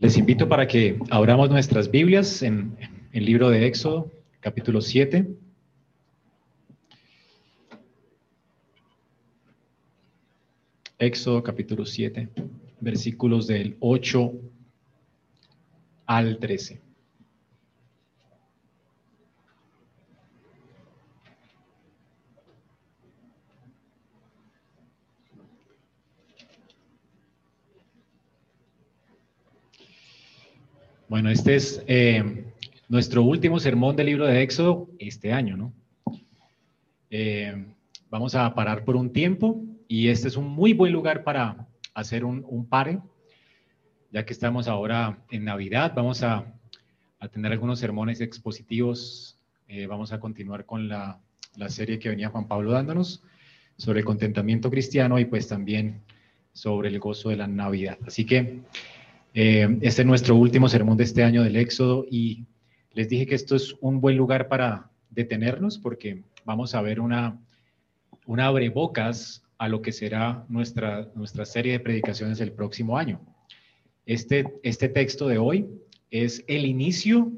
Les invito para que abramos nuestras Biblias en el libro de Éxodo, capítulo 7. Éxodo capítulo 7, versículos del 8 al 13. Bueno, este es eh, nuestro último sermón del libro de Éxodo este año, ¿no? Eh, vamos a parar por un tiempo y este es un muy buen lugar para hacer un, un pare, ya que estamos ahora en Navidad, vamos a, tener algunos sermones expositivos, eh, vamos a continuar con la, la serie que venía Juan Pablo dándonos sobre el contentamiento cristiano y pues también sobre el gozo de la Navidad. Así que eh, este es nuestro último sermón de este año del Éxodo y les dije que esto es un buen lugar para detenernos porque vamos a ver una, una abrebocas a lo que será nuestra, nuestra serie de predicaciones el próximo año. Este, este texto de hoy es el inicio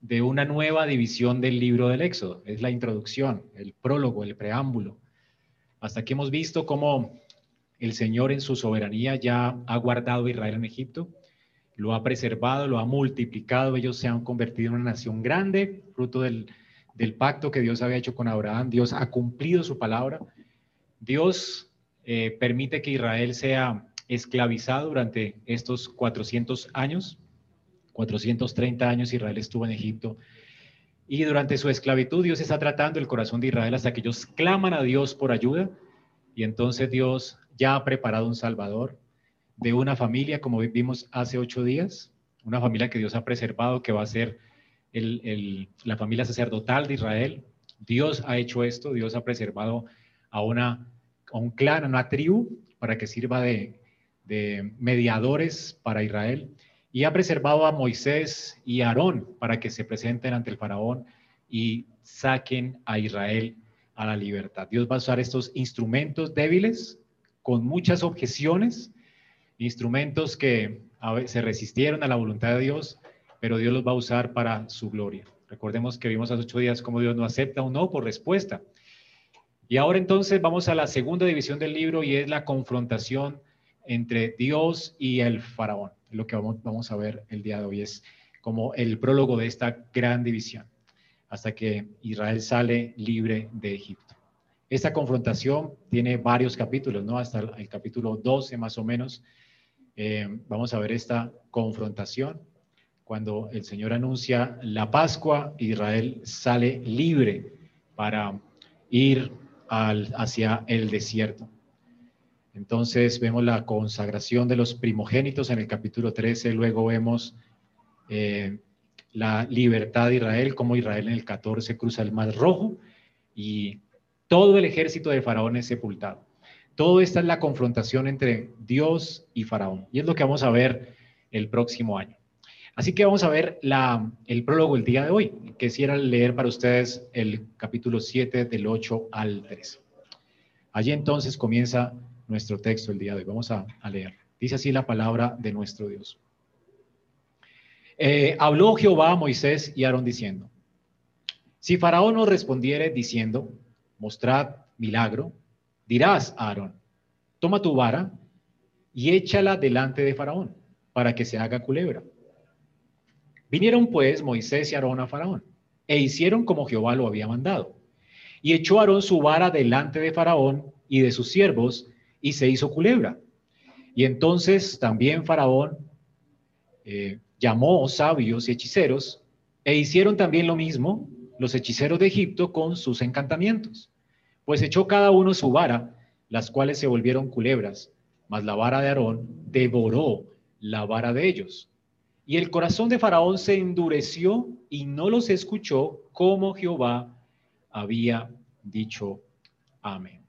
de una nueva división del libro del Éxodo. Es la introducción, el prólogo, el preámbulo. Hasta que hemos visto cómo el Señor en su soberanía ya ha guardado a Israel en Egipto lo ha preservado, lo ha multiplicado, ellos se han convertido en una nación grande, fruto del, pacto que Dios había hecho con Abraham, Dios ha cumplido su palabra, Dios eh, permite que Israel sea esclavizado durante estos 400 años, 430 años Israel estuvo en Egipto, y durante su esclavitud Dios está tratando el corazón de Israel hasta que ellos claman a Dios por ayuda, y entonces Dios ya ha preparado un Salvador, de una familia, como vimos hace ocho días, una familia que Dios ha preservado, que va a ser la familia sacerdotal de Israel. Dios ha hecho esto, Dios ha preservado a, una, un clan, a una tribu, para que sirva de, de mediadores para Israel. Y ha preservado a Moisés y a Aarón para que se presenten ante el faraón y saquen a Israel a la libertad. Dios va a usar estos instrumentos débiles con muchas objeciones instrumentos que se resistieron a la voluntad de Dios, pero Dios los va a usar para su gloria. Recordemos que vimos hace ocho días cómo Dios no acepta un no por respuesta. Y ahora entonces vamos a la segunda división del libro y es la confrontación entre Dios y el faraón. Lo que vamos, vamos a ver el día de hoy es como el prólogo de esta gran división, hasta que Israel sale libre de Egipto. Esta confrontación tiene varios capítulos, ¿no? Hasta el capítulo 12 más o menos, eh, vamos a ver esta confrontación. Cuando el Señor anuncia la Pascua, Israel sale libre para ir hacia el desierto. Entonces vemos la consagración de los primogénitos en el capítulo 13, luego vemos eh, la libertad de Israel, como Israel en el 14 cruza el Mar Rojo y todo el ejército de Faraón es sepultado. Todo esta es la confrontación entre Dios y Faraón. Y es lo que vamos a ver el próximo año. Así que vamos a ver el prólogo el día de hoy. Quisiera leer para ustedes el capítulo 7 del 8 al 13. Allí entonces comienza nuestro texto el día de hoy. Vamos a, leer. Dice así la palabra de nuestro Dios. Eh, habló Jehová a Moisés y Aarón diciendo, si Faraón nos respondiere diciendo, mostrad milagro, Dirás a Aarón, toma tu vara y échala delante de Faraón, para que se haga culebra. Vinieron pues Moisés y Aarón a Faraón, e hicieron como Jehová lo había mandado. Y echó Aarón su vara delante de Faraón y de sus siervos, y se hizo culebra. Y entonces también Faraón eh, llamó sabios y hechiceros, e hicieron también lo mismo los hechiceros de Egipto con sus encantamientos. Pues echó cada uno su vara, las cuales se volvieron culebras, mas la vara de Aarón devoró la vara de ellos. Y el corazón de Faraón se endureció y no los escuchó como Jehová había dicho. Amén.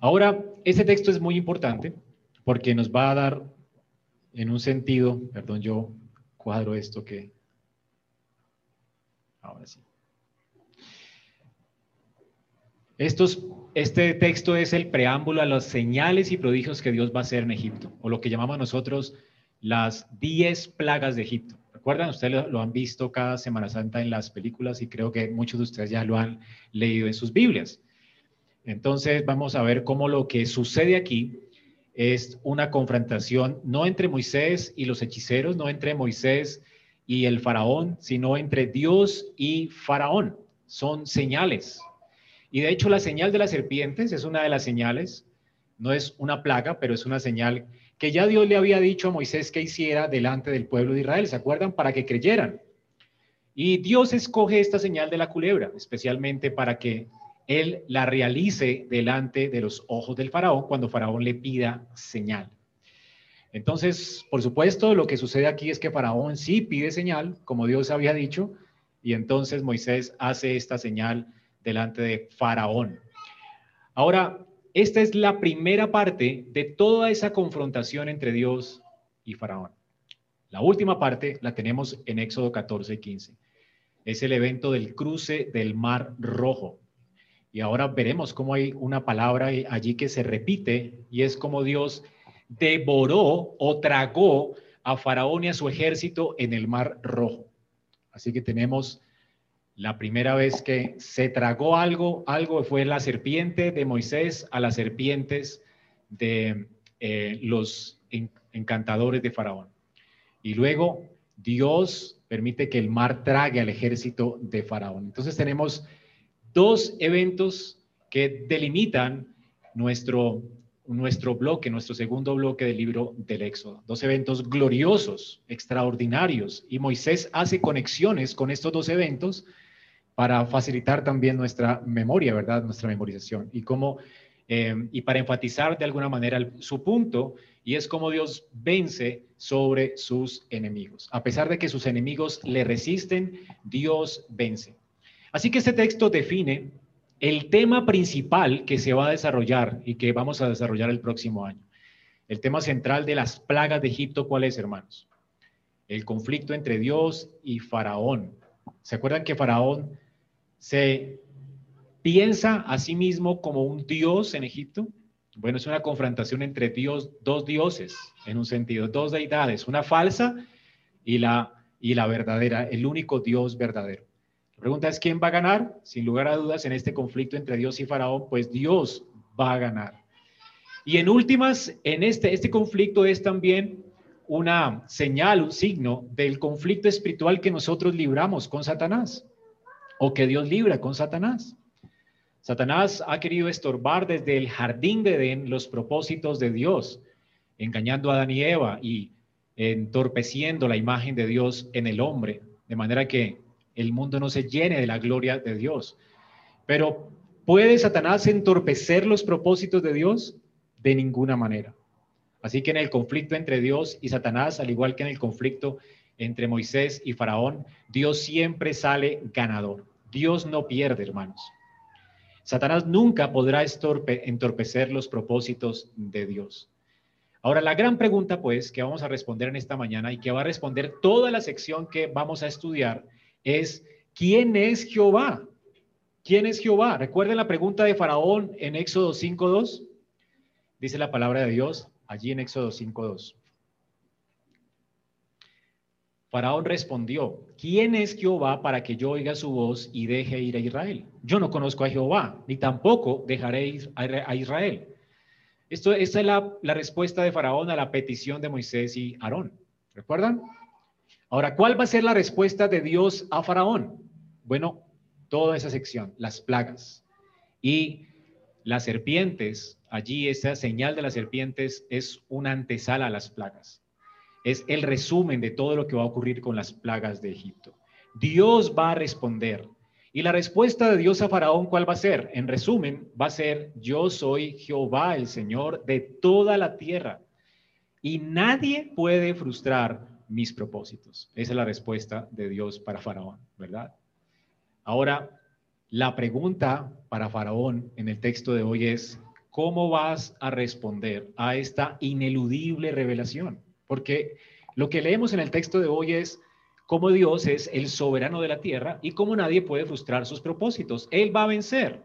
Ahora, este texto es muy importante porque nos va a dar en un sentido, perdón, yo cuadro esto que... Ahora sí. Estos, este texto es el preámbulo a las señales y prodigios que Dios va a hacer en Egipto, o lo que llamamos nosotros las diez plagas de Egipto. ¿Recuerdan? Ustedes lo, han visto cada Semana Santa en las películas y creo que muchos de ustedes ya lo han leído en sus Biblias. Entonces vamos a ver cómo lo que sucede aquí es una confrontación no entre Moisés y los hechiceros, no entre Moisés y el faraón, sino entre Dios y faraón. Son señales. Y de hecho la señal de las serpientes es una de las señales, no es una plaga, pero es una señal que ya Dios le había dicho a Moisés que hiciera delante del pueblo de Israel, ¿se acuerdan? Para que creyeran. Y Dios escoge esta señal de la culebra, especialmente para que él la realice delante de los ojos del faraón cuando faraón le pida señal. Entonces, por supuesto, lo que sucede aquí es que faraón sí pide señal, como Dios había dicho, y entonces Moisés hace esta señal delante de faraón. Ahora, esta es la primera parte de toda esa confrontación entre Dios y Faraón. La última parte la tenemos en Éxodo 14 y 15. Es el evento del cruce del Mar Rojo. Y ahora veremos cómo hay una palabra allí que se repite y es como Dios devoró o tragó a Faraón y a su ejército en el Mar Rojo. Así que tenemos la primera vez que se tragó algo, algo fue la serpiente de Moisés a las serpientes de eh, los encantadores de Faraón. Y luego Dios permite que el mar trague al ejército de Faraón. Entonces tenemos dos eventos que delimitan nuestro, nuestro bloque, nuestro segundo bloque del libro del Éxodo. Dos eventos gloriosos, extraordinarios. Y Moisés hace conexiones con estos dos eventos para facilitar también nuestra memoria, ¿verdad? Nuestra memorización. Y, cómo, eh, y para enfatizar de alguna manera su punto, y es cómo Dios vence sobre sus enemigos. A pesar de que sus enemigos le resisten, Dios vence. Así que este texto define el tema principal que se va a desarrollar y que vamos a desarrollar el próximo año. El tema central de las plagas de Egipto, ¿cuál es, hermanos? El conflicto entre Dios y Faraón. ¿Se acuerdan que Faraón se piensa a sí mismo como un dios en Egipto. Bueno, es una confrontación entre dios, dos dioses, en un sentido, dos deidades, una falsa y la, y la verdadera, el único dios verdadero. La pregunta es, ¿quién va a ganar? Sin lugar a dudas, en este conflicto entre Dios y Faraón, pues Dios va a ganar. Y en últimas, en este, este conflicto es también una señal, un signo del conflicto espiritual que nosotros libramos con Satanás o que Dios libra con Satanás. Satanás ha querido estorbar desde el jardín de Edén los propósitos de Dios, engañando a Adán y Eva y entorpeciendo la imagen de Dios en el hombre, de manera que el mundo no se llene de la gloria de Dios. Pero ¿puede Satanás entorpecer los propósitos de Dios? De ninguna manera. Así que en el conflicto entre Dios y Satanás, al igual que en el conflicto entre Moisés y Faraón, Dios siempre sale ganador. Dios no pierde, hermanos. Satanás nunca podrá entorpecer los propósitos de Dios. Ahora, la gran pregunta, pues, que vamos a responder en esta mañana y que va a responder toda la sección que vamos a estudiar es, ¿quién es Jehová? ¿Quién es Jehová? Recuerden la pregunta de Faraón en Éxodo 5.2. Dice la palabra de Dios allí en Éxodo 5.2. Faraón respondió, ¿quién es Jehová para que yo oiga su voz y deje ir a Israel? Yo no conozco a Jehová, ni tampoco dejaré a Israel. Esto, esta es la, la respuesta de Faraón a la petición de Moisés y Aarón. ¿Recuerdan? Ahora, ¿cuál va a ser la respuesta de Dios a Faraón? Bueno, toda esa sección, las plagas. Y las serpientes, allí esa señal de las serpientes es una antesala a las plagas es el resumen de todo lo que va a ocurrir con las plagas de Egipto. Dios va a responder. Y la respuesta de Dios a Faraón, ¿cuál va a ser? En resumen, va a ser, yo soy Jehová, el Señor de toda la tierra. Y nadie puede frustrar mis propósitos. Esa es la respuesta de Dios para Faraón, ¿verdad? Ahora, la pregunta para Faraón en el texto de hoy es, ¿cómo vas a responder a esta ineludible revelación? Porque lo que leemos en el texto de hoy es cómo Dios es el soberano de la tierra y cómo nadie puede frustrar sus propósitos. Él va a vencer.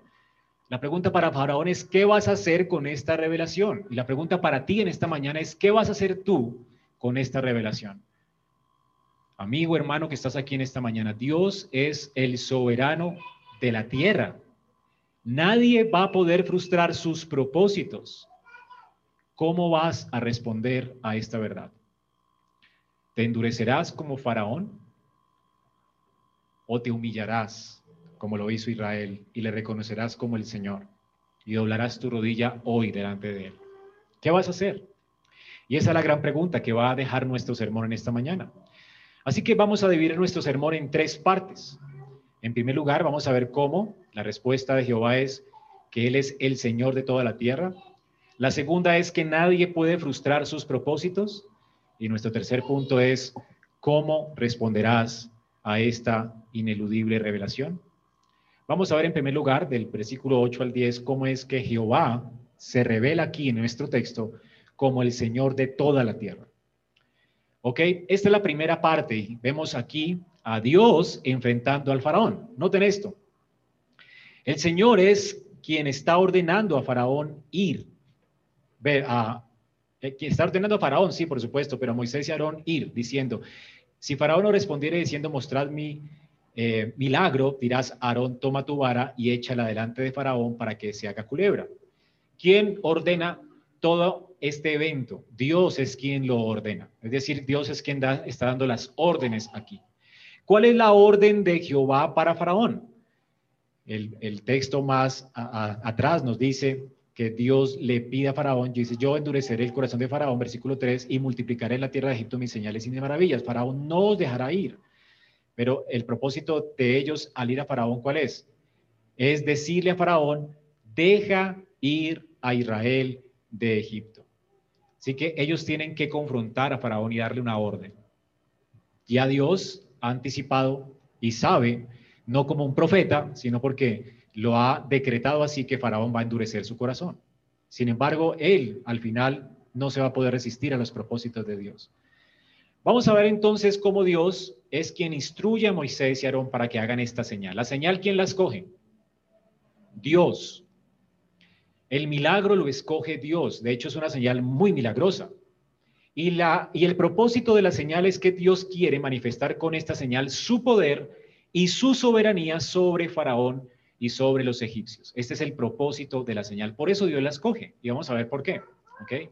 La pregunta para Faraón es, ¿qué vas a hacer con esta revelación? Y la pregunta para ti en esta mañana es, ¿qué vas a hacer tú con esta revelación? Amigo, hermano que estás aquí en esta mañana, Dios es el soberano de la tierra. Nadie va a poder frustrar sus propósitos. ¿Cómo vas a responder a esta verdad? ¿Te endurecerás como Faraón? ¿O te humillarás como lo hizo Israel y le reconocerás como el Señor? Y doblarás tu rodilla hoy delante de Él. ¿Qué vas a hacer? Y esa es la gran pregunta que va a dejar nuestro sermón en esta mañana. Así que vamos a dividir nuestro sermón en tres partes. En primer lugar, vamos a ver cómo la respuesta de Jehová es que Él es el Señor de toda la tierra. La segunda es que nadie puede frustrar sus propósitos. Y nuestro tercer punto es cómo responderás a esta ineludible revelación. Vamos a ver en primer lugar del versículo 8 al 10 cómo es que Jehová se revela aquí en nuestro texto como el Señor de toda la tierra. Ok, esta es la primera parte. Vemos aquí a Dios enfrentando al faraón. Noten esto. El Señor es quien está ordenando a faraón ir. Ver, a, eh, quien está ordenando a faraón, sí, por supuesto, pero a Moisés y Aarón ir, diciendo, si faraón no respondiera diciendo, mostrad mi eh, milagro, dirás, Aarón, toma tu vara y échala delante de faraón para que se haga culebra. ¿Quién ordena todo este evento. Dios es quien lo ordena. Es decir, Dios es quien está dando las órdenes aquí. ¿Cuál es la orden de Jehová para Faraón? El, texto más atrás nos dice que Dios le pide a Faraón, dice, yo endureceré el corazón de Faraón, versículo 3, y multiplicaré en la tierra de Egipto mis señales y mis maravillas. Faraón no os dejará ir. Pero el propósito de ellos al ir a Faraón, ¿cuál es? Es decirle a Faraón, deja ir a Israel de Egipto. Así que ellos tienen que confrontar a Faraón y darle una orden. Ya Dios ha anticipado y sabe, no como un profeta, sino porque lo ha decretado así que Faraón va a endurecer su corazón. Sin embargo, él al final no se va a poder resistir a los propósitos de Dios. Vamos a ver entonces cómo Dios es quien instruye a Moisés y a Aarón para que hagan esta señal. La señal, ¿quién la escoge? Dios. El milagro lo escoge Dios. De hecho, es una señal muy milagrosa. Y, la, y el propósito de la señal es que Dios quiere manifestar con esta señal su poder y su soberanía sobre Faraón y sobre los egipcios. Este es el propósito de la señal. Por eso Dios la escoge. Y vamos a ver por qué. ¿Okay?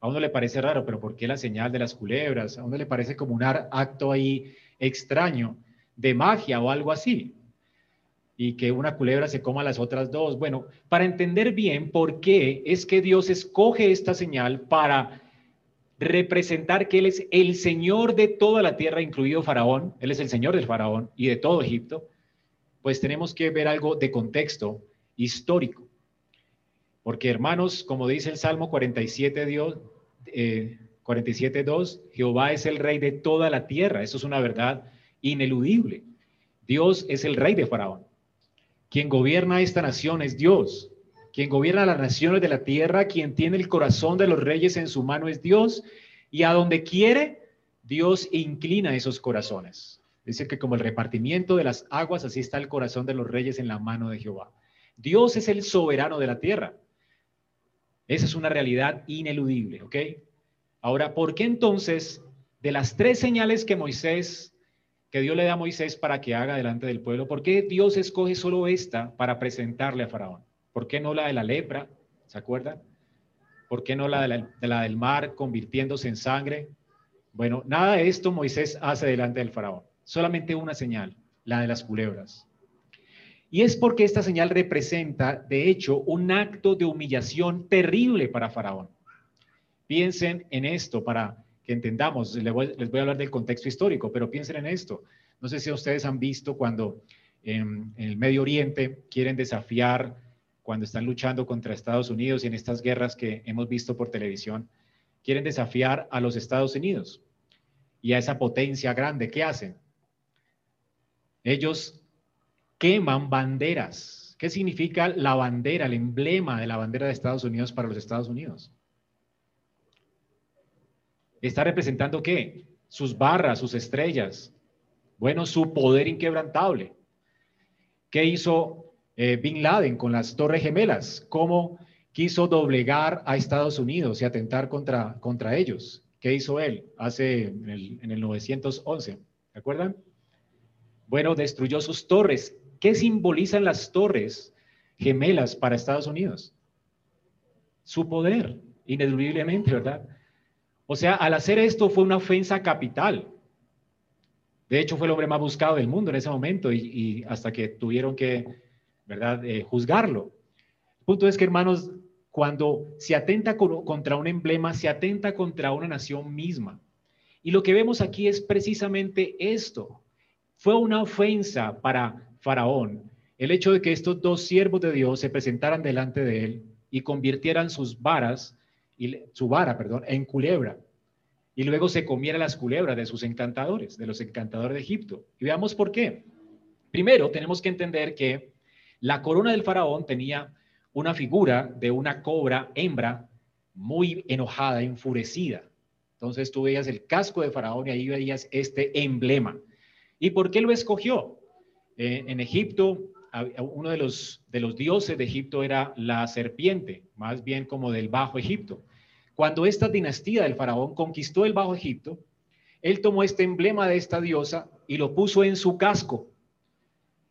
A uno le parece raro, pero ¿por qué la señal de las culebras? A uno le parece como un acto ahí extraño de magia o algo así y que una culebra se coma las otras dos. Bueno, para entender bien por qué es que Dios escoge esta señal para representar que Él es el Señor de toda la tierra, incluido Faraón, Él es el Señor del Faraón y de todo Egipto, pues tenemos que ver algo de contexto histórico. Porque hermanos, como dice el Salmo 47, Dios, eh, 47.2, Jehová es el rey de toda la tierra. Eso es una verdad ineludible. Dios es el rey de Faraón. Quien gobierna esta nación es Dios. Quien gobierna las naciones de la tierra, quien tiene el corazón de los reyes en su mano es Dios. Y a donde quiere, Dios inclina esos corazones. Dice que como el repartimiento de las aguas, así está el corazón de los reyes en la mano de Jehová. Dios es el soberano de la tierra. Esa es una realidad ineludible, ¿ok? Ahora, ¿por qué entonces de las tres señales que Moisés que Dios le da a Moisés para que haga delante del pueblo. ¿Por qué Dios escoge solo esta para presentarle a Faraón? ¿Por qué no la de la lepra? ¿Se acuerdan? ¿Por qué no la de la, del mar convirtiéndose en sangre? Bueno, nada de esto Moisés hace delante del Faraón. Solamente una señal, la de las culebras. Y es porque esta señal representa, de hecho, un acto de humillación terrible para Faraón. Piensen en esto para que entendamos. Les voy, a hablar del contexto histórico, pero piensen en esto. No sé si ustedes han visto cuando en, el Medio Oriente quieren desafiar, cuando están luchando contra Estados Unidos y en estas guerras que hemos visto por televisión, quieren desafiar a los Estados Unidos y a esa potencia grande. ¿Qué hacen? Ellos queman banderas. ¿Qué significa la bandera, el emblema de la bandera de Estados Unidos para los Estados Unidos? ¿Está representando qué? Sus barras, sus estrellas. Bueno, su poder inquebrantable. ¿Qué hizo Eh, Bin Laden con las Torres Gemelas, cómo quiso doblegar a Estados Unidos y atentar contra, contra ellos. ¿Qué hizo él hace en el, en el 911? ¿Se acuerdan? Bueno, destruyó sus torres. ¿Qué simbolizan las torres gemelas para Estados Unidos? Su poder, ineludiblemente, ¿verdad? O sea, al hacer esto fue una ofensa capital. De hecho, fue el hombre más buscado del mundo en ese momento y, hasta que tuvieron que, ¿verdad?, eh, juzgarlo. El punto es que, hermanos, cuando se atenta contra un emblema, se atenta contra una nación misma. Y lo que vemos aquí es precisamente esto. Fue una ofensa para Faraón el hecho de que estos dos siervos de Dios se presentaran delante de él y convirtieran sus varas, y, su vara, perdón, en culebra. Y luego se comiera las culebras de sus encantadores, de los encantadores de Egipto. Y veamos por qué. Primero, tenemos que entender que la corona del faraón tenía una figura de una cobra hembra muy enojada, enfurecida. Entonces tú veías el casco de faraón y ahí veías este emblema. ¿Y por qué lo escogió? Eh, en Egipto, uno de los, de los dioses de Egipto era la serpiente, más bien como del Bajo Egipto. Cuando esta dinastía del faraón conquistó el Bajo Egipto, él tomó este emblema de esta diosa y lo puso en su casco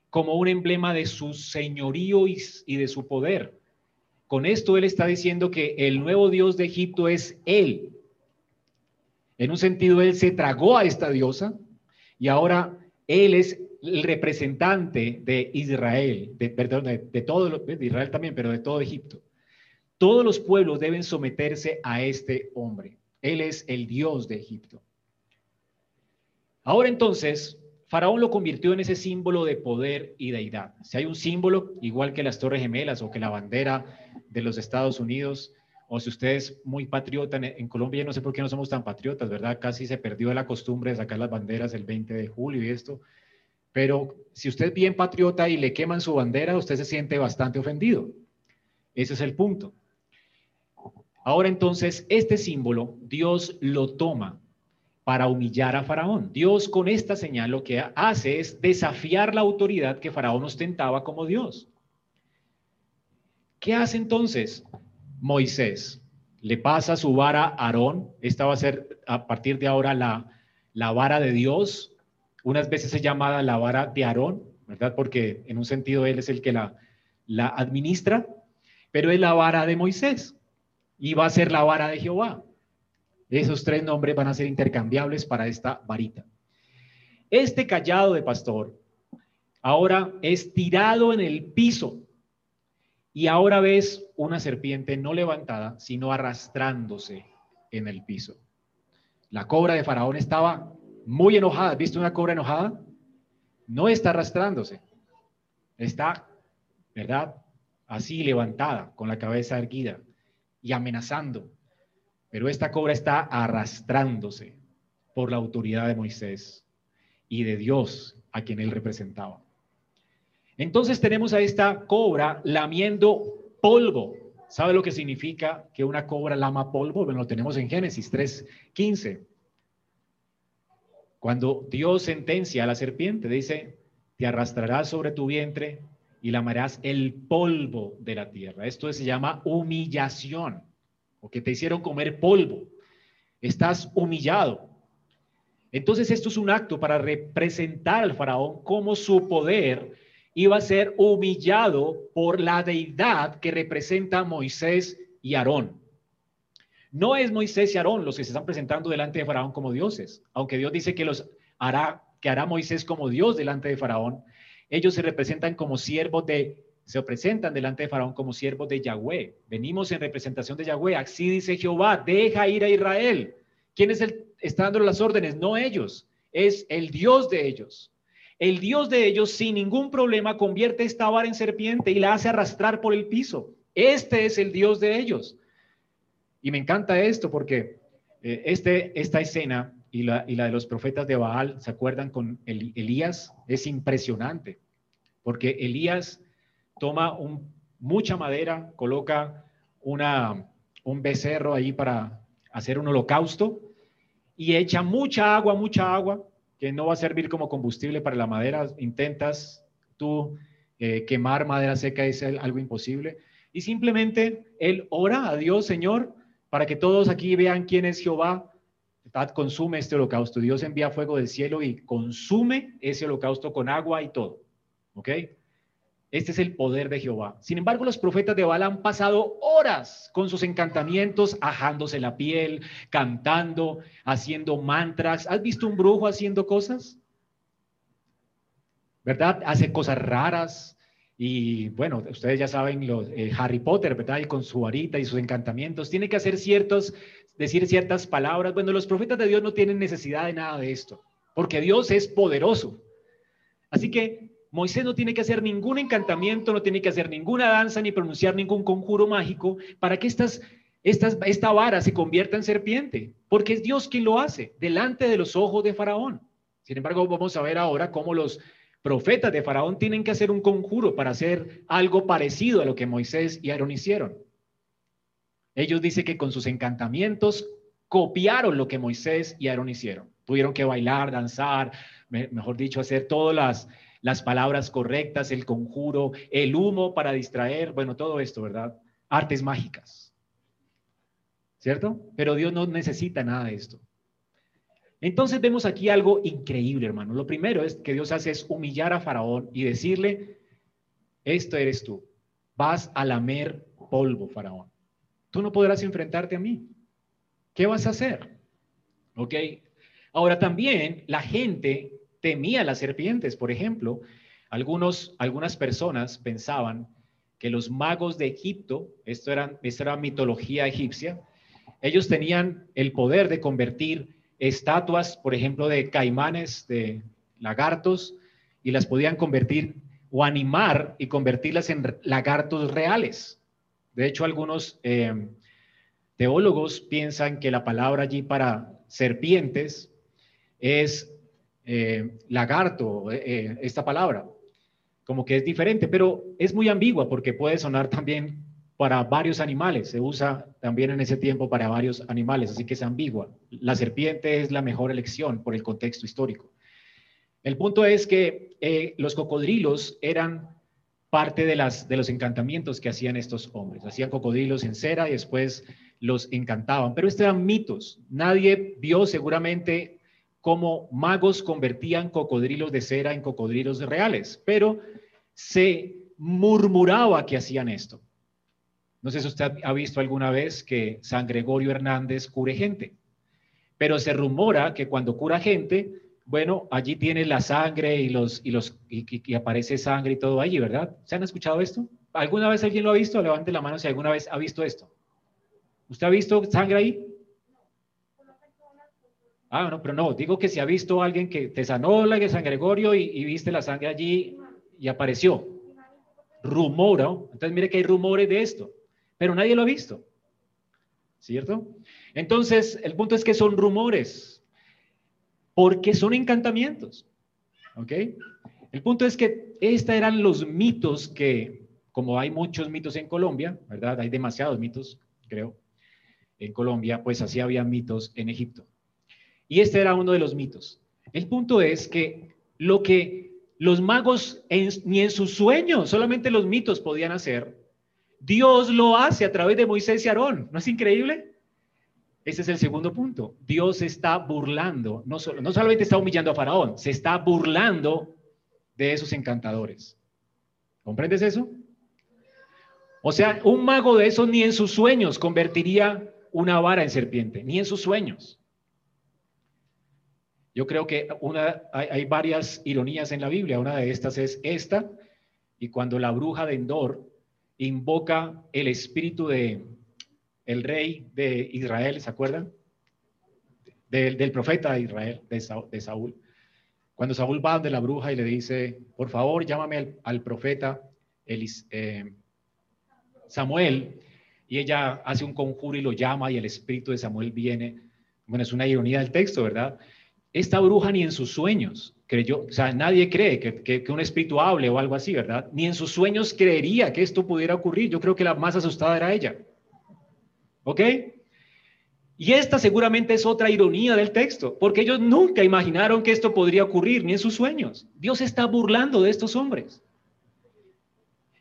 como un emblema de su señorío y, y de su poder. Con esto él está diciendo que el nuevo dios de Egipto es él. En un sentido, él se tragó a esta diosa y ahora él es el representante de Israel, de, perdón, de, todo, de Israel también, pero de todo Egipto. Todos los pueblos deben someterse a este hombre. Él es el Dios de Egipto. Ahora entonces, Faraón lo convirtió en ese símbolo de poder y deidad. Si hay un símbolo, igual que las Torres Gemelas o que la bandera de los Estados Unidos, o si usted es muy patriota, en, Colombia no sé por qué no somos tan patriotas, ¿verdad? Casi se perdió la costumbre de sacar las banderas el 20 de julio y esto. Pero si usted es bien patriota y le queman su bandera, usted se siente bastante ofendido. Ese es el punto. Ahora entonces, este símbolo, Dios lo toma para humillar a Faraón. Dios con esta señal lo que hace es desafiar la autoridad que Faraón ostentaba como Dios. ¿Qué hace entonces? Moisés. Le pasa su vara a Aarón. Esta va a ser a partir de ahora la, la vara de Dios. Unas veces es llamada la vara de Aarón, ¿verdad? Porque en un sentido él es el que la, la administra, pero es la vara de Moisés y va a ser la vara de Jehová. Esos tres nombres van a ser intercambiables para esta varita. Este callado de pastor ahora es tirado en el piso y ahora ves una serpiente no levantada, sino arrastrándose en el piso. La cobra de Faraón estaba muy enojada. ¿Viste una cobra enojada? No está arrastrándose. Está, ¿verdad? Así levantada, con la cabeza erguida y amenazando. Pero esta cobra está arrastrándose por la autoridad de Moisés y de Dios a quien él representaba. Entonces tenemos a esta cobra lamiendo polvo. ¿Sabe lo que significa que una cobra lama polvo? Bueno, lo tenemos en Génesis 3:15. Cuando Dios sentencia a la serpiente, dice, te arrastrarás sobre tu vientre y lamarás el polvo de la tierra. Esto se llama humillación, o que te hicieron comer polvo. Estás humillado. Entonces esto es un acto para representar al faraón como su poder iba a ser humillado por la deidad que representa Moisés y Aarón. No es Moisés y Aarón los que se están presentando delante de Faraón como dioses, aunque Dios dice que los hará que hará Moisés como Dios delante de Faraón. Ellos se representan como siervos de se presentan delante de Faraón como siervos de Yahweh. Venimos en representación de Yahweh. Así dice Jehová, deja ir a Israel. ¿Quién es el está dando las órdenes? No ellos, es el Dios de ellos. El Dios de ellos, sin ningún problema, convierte esta vara en serpiente y la hace arrastrar por el piso. Este es el Dios de ellos. Y me encanta esto porque eh, este, esta escena y la, y la, de los profetas de Baal, ¿se acuerdan con Elías? Es impresionante, porque Elías toma un, mucha madera, coloca una, un becerro ahí para hacer un holocausto y echa mucha agua, mucha agua, que no va a servir como combustible para la madera, intentas tú eh, quemar madera seca es algo imposible. Y simplemente él ora a Dios, Señor, para que todos aquí vean quién es Jehová. Consume este holocausto. Dios envía fuego del cielo y consume ese holocausto con agua y todo. ¿Ok? Este es el poder de Jehová. Sin embargo, los profetas de Baal han pasado horas con sus encantamientos, ajándose la piel, cantando, haciendo mantras. ¿Has visto un brujo haciendo cosas? ¿verdad? Hace cosas raras. Y bueno, ustedes ya saben, los, eh, Harry Potter, ¿verdad? Y con su varita y sus encantamientos, tiene que hacer ciertos, decir ciertas palabras. Bueno, los profetas de Dios no tienen necesidad de nada de esto, porque Dios es poderoso. Así que Moisés no tiene que hacer ningún encantamiento, no tiene que hacer ninguna danza ni pronunciar ningún conjuro mágico para que estas, estas, esta vara se convierta en serpiente, porque es Dios quien lo hace delante de los ojos de Faraón. Sin embargo, vamos a ver ahora cómo los profetas de Faraón tienen que hacer un conjuro para hacer algo parecido a lo que Moisés y Aarón hicieron. Ellos dicen que con sus encantamientos copiaron lo que Moisés y Aarón hicieron. Tuvieron que bailar, danzar, mejor dicho, hacer todas las, las palabras correctas, el conjuro, el humo para distraer, bueno, todo esto, ¿verdad? Artes mágicas. ¿Cierto? Pero Dios no necesita nada de esto. Entonces vemos aquí algo increíble, hermano. Lo primero es que Dios hace es humillar a Faraón y decirle, esto eres tú, vas a lamer polvo, Faraón. Tú no podrás enfrentarte a mí. ¿Qué vas a hacer? ¿Ok? Ahora también la gente temía las serpientes, por ejemplo. Algunos, algunas personas pensaban que los magos de Egipto, esto, eran, esto era mitología egipcia, ellos tenían el poder de convertir estatuas, por ejemplo, de caimanes, de lagartos, y las podían convertir o animar y convertirlas en lagartos reales. De hecho, algunos eh, teólogos piensan que la palabra allí para serpientes es eh, lagarto, eh, esta palabra, como que es diferente, pero es muy ambigua porque puede sonar también para varios animales, se usa también en ese tiempo para varios animales, así que es ambigua. La serpiente es la mejor elección por el contexto histórico. El punto es que eh, los cocodrilos eran parte de, las, de los encantamientos que hacían estos hombres. Hacían cocodrilos en cera y después los encantaban. Pero estos eran mitos. Nadie vio seguramente cómo magos convertían cocodrilos de cera en cocodrilos reales, pero se murmuraba que hacían esto. No sé si usted ha visto alguna vez que San Gregorio Hernández cure gente, pero se rumora que cuando cura gente, bueno, allí tiene la sangre y los y los y, aparece sangre y todo allí, ¿verdad? ¿Se han escuchado esto? ¿Alguna vez alguien lo ha visto? Levante la mano si alguna vez ha visto esto. ¿Usted ha visto sangre ahí? Ah, no, pero no, digo que si ha visto a alguien que te sanó la de San Gregorio y, viste la sangre allí y apareció. Rumora, entonces mire que hay rumores de esto pero nadie lo ha visto. ¿Cierto? Entonces, el punto es que son rumores, porque son encantamientos. ¿Ok? El punto es que estos eran los mitos que, como hay muchos mitos en Colombia, ¿verdad? Hay demasiados mitos, creo, en Colombia, pues así había mitos en Egipto. Y este era uno de los mitos. El punto es que lo que los magos ni en sus sueños, solamente los mitos podían hacer, Dios lo hace a través de Moisés y Aarón. ¿No es increíble? Ese es el segundo punto. Dios está burlando, no, no solamente está humillando a Faraón, se está burlando de esos encantadores. ¿Comprendes eso? O sea, un mago de esos ni en sus sueños convertiría una vara en serpiente, ni en sus sueños. Yo creo que una, hay, hay, varias ironías en la Biblia. Una de estas es esta, y cuando la bruja de Endor invoca el espíritu de el rey de Israel, ¿se acuerdan? Del, profeta de Israel, de Saúl, Cuando Saúl va de la bruja y le dice, por favor, llámame al, profeta eh, Samuel, y ella hace un conjuro y lo llama y el espíritu de Samuel viene. Bueno, es una ironía del texto, ¿verdad? Esta bruja ni en sus sueños creyó, o sea, nadie cree que, un espíritu hable o algo así, ¿verdad? Ni en sus sueños creería que esto pudiera ocurrir. Yo creo que la más asustada era ella. ¿Ok? Y esta seguramente es otra ironía del texto, porque ellos nunca imaginaron que esto podría ocurrir, ni en sus sueños. Dios está burlando de estos hombres.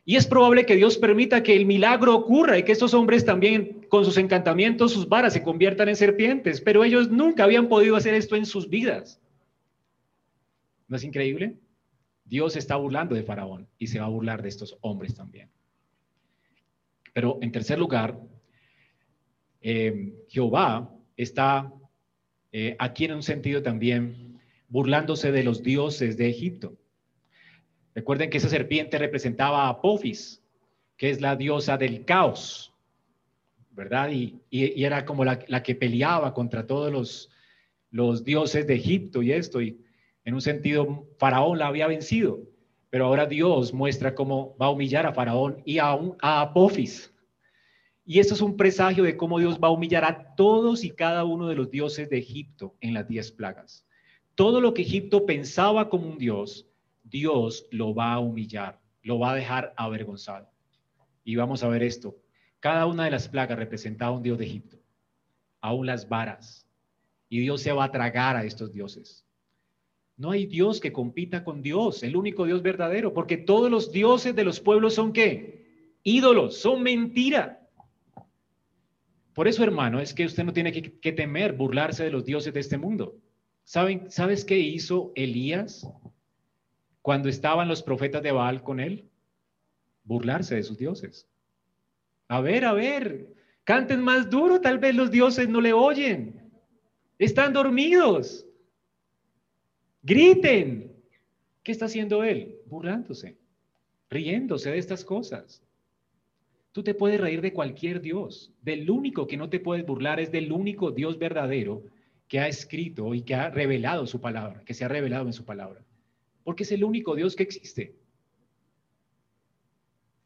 Y es probable que Dios permita que el milagro ocurra y que estos hombres también con sus encantamientos, sus varas se conviertan en serpientes, pero ellos nunca habían podido hacer esto en sus vidas. ¿No es increíble? Dios está burlando de Faraón y se va a burlar de estos hombres también. Pero en tercer lugar, eh, Jehová está eh, aquí en un sentido también burlándose de los dioses de Egipto. Recuerden que esa serpiente representaba a Apophis, que es la diosa del caos, Y, era como la, que peleaba contra todos los, dioses de Egipto y esto, y en un sentido Faraón la había vencido, pero ahora Dios muestra cómo va a humillar a Faraón y a, a Apophis. Y esto es un presagio de cómo Dios va a humillar a todos y cada uno de los dioses de Egipto en las diez plagas. Todo lo que Egipto pensaba como un dios, Dios lo va a humillar, lo va a dejar avergonzado. Y vamos a ver esto. Cada una de las plagas representaba un dios de Egipto, aún las varas. Y Dios se va a tragar a estos dioses. No hay Dios que compita con Dios, el único Dios verdadero, porque todos los dioses de los pueblos son qué? Ídolos, son mentira. Por eso, hermano, es que usted no tiene que, que temer burlarse de los dioses de este mundo. ¿Saben, ¿Sabes qué hizo Elías cuando estaban los profetas de Baal con él? Burlarse de sus dioses. A ver, a ver, canten más duro, tal vez los dioses no le oyen. Están dormidos. Griten. ¿Qué está haciendo él? Burlándose, riéndose de estas cosas. Tú te puedes reír de cualquier Dios. Del único que no te puedes burlar es del único Dios verdadero que ha escrito y que ha revelado su palabra, que se ha revelado en su palabra. Porque es el único Dios que existe.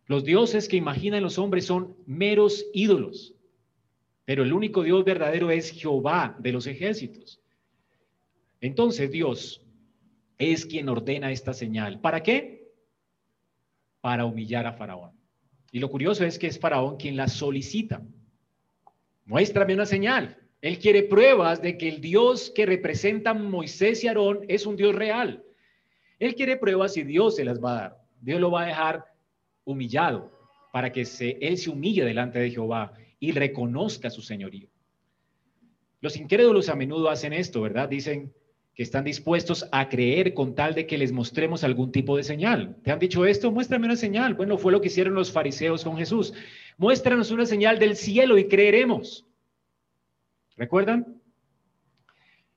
Los dioses que imaginan los hombres son meros ídolos, pero el único Dios verdadero es Jehová de los ejércitos. Entonces Dios es quien ordena esta señal. ¿Para qué? Para humillar a Faraón. Y lo curioso es que es Faraón quien la solicita. Muéstrame una señal. Él quiere pruebas de que el Dios que representan Moisés y Aarón es un Dios real. Él quiere pruebas y Dios se las va a dar. Dios lo va a dejar humillado para que se, él se humille delante de Jehová y reconozca su señorío. Los incrédulos a menudo hacen esto, ¿verdad? Dicen, que están dispuestos a creer con tal de que les mostremos algún tipo de señal. ¿Te han dicho esto? Muéstrame una señal. Bueno, fue lo que hicieron los fariseos con Jesús. Muéstranos una señal del cielo y creeremos. ¿Recuerdan?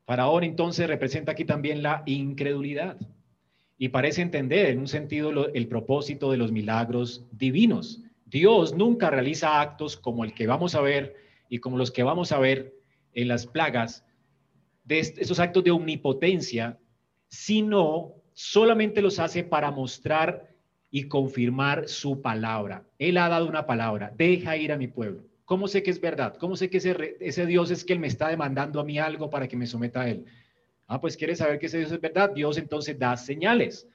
Faraón entonces representa aquí también la incredulidad y parece entender en un sentido el propósito de los milagros divinos. Dios nunca realiza actos como el que vamos a ver y como los que vamos a ver en las plagas de esos actos de omnipotencia, sino solamente los hace para mostrar y confirmar su palabra. Él ha dado una palabra, deja ir a mi pueblo. ¿Cómo sé que es verdad? ¿Cómo sé que ese, ese Dios es que Él me está demandando a mí algo para que me someta a Él? Ah, pues quiere saber que ese Dios es verdad. Dios entonces da señales.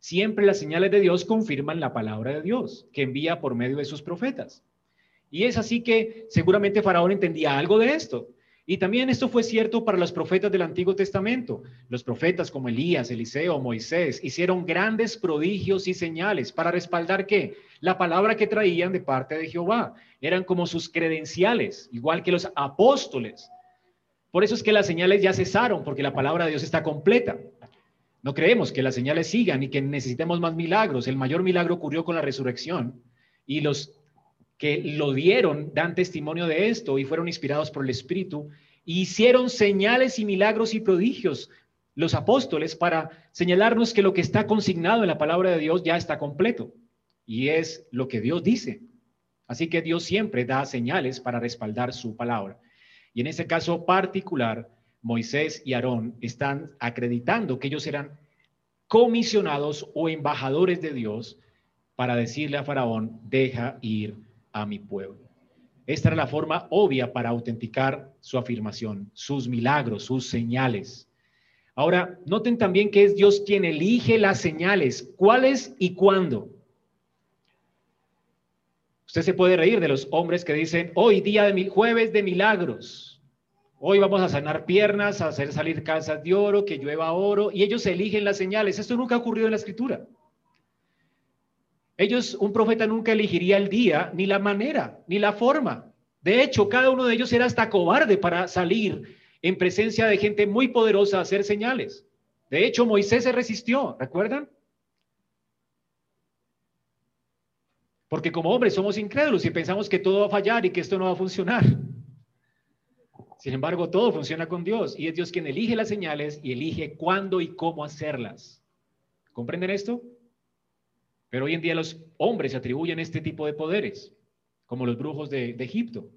Siempre las señales de Dios confirman la palabra de Dios que envía por medio de sus profetas. Y es así que seguramente Faraón entendía algo de esto. Y también esto fue cierto para los profetas del Antiguo Testamento. Los profetas como Elías, Eliseo, Moisés hicieron grandes prodigios y señales para respaldar que la palabra que traían de parte de Jehová eran como sus credenciales, igual que los apóstoles. Por eso es que las señales ya cesaron, porque la palabra de Dios está completa. No creemos que las señales sigan y que necesitemos más milagros. El mayor milagro ocurrió con la resurrección y los que lo dieron dan testimonio de esto y fueron inspirados por el Espíritu, hicieron señales y milagros y prodigios los apóstoles para señalarnos que lo que está consignado en la palabra de Dios ya está completo y es lo que Dios dice. Así que Dios siempre da señales para respaldar su palabra. Y en este caso particular, Moisés y Aarón están acreditando que ellos eran comisionados o embajadores de Dios para decirle a Faraón, deja ir a mi pueblo. Esta era la forma obvia para autenticar su afirmación, sus milagros, sus señales. Ahora, noten también que es Dios quien elige las señales, cuáles y cuándo. Usted se puede reír de los hombres que dicen, hoy día de mil, jueves de milagros, hoy vamos a sanar piernas, a hacer salir casas de oro, que llueva oro, y ellos eligen las señales. Esto nunca ha ocurrido en la escritura. Ellos, un profeta nunca elegiría el día, ni la manera, ni la forma. De hecho, cada uno de ellos era hasta cobarde para salir en presencia de gente muy poderosa a hacer señales. De hecho, Moisés se resistió, ¿recuerdan? Porque como hombres somos incrédulos y pensamos que todo va a fallar y que esto no va a funcionar. Sin embargo, todo funciona con Dios y es Dios quien elige las señales y elige cuándo y cómo hacerlas. ¿Comprenden esto? Pero hoy en día los hombres atribuyen este tipo de poderes, como los brujos de, Egipto.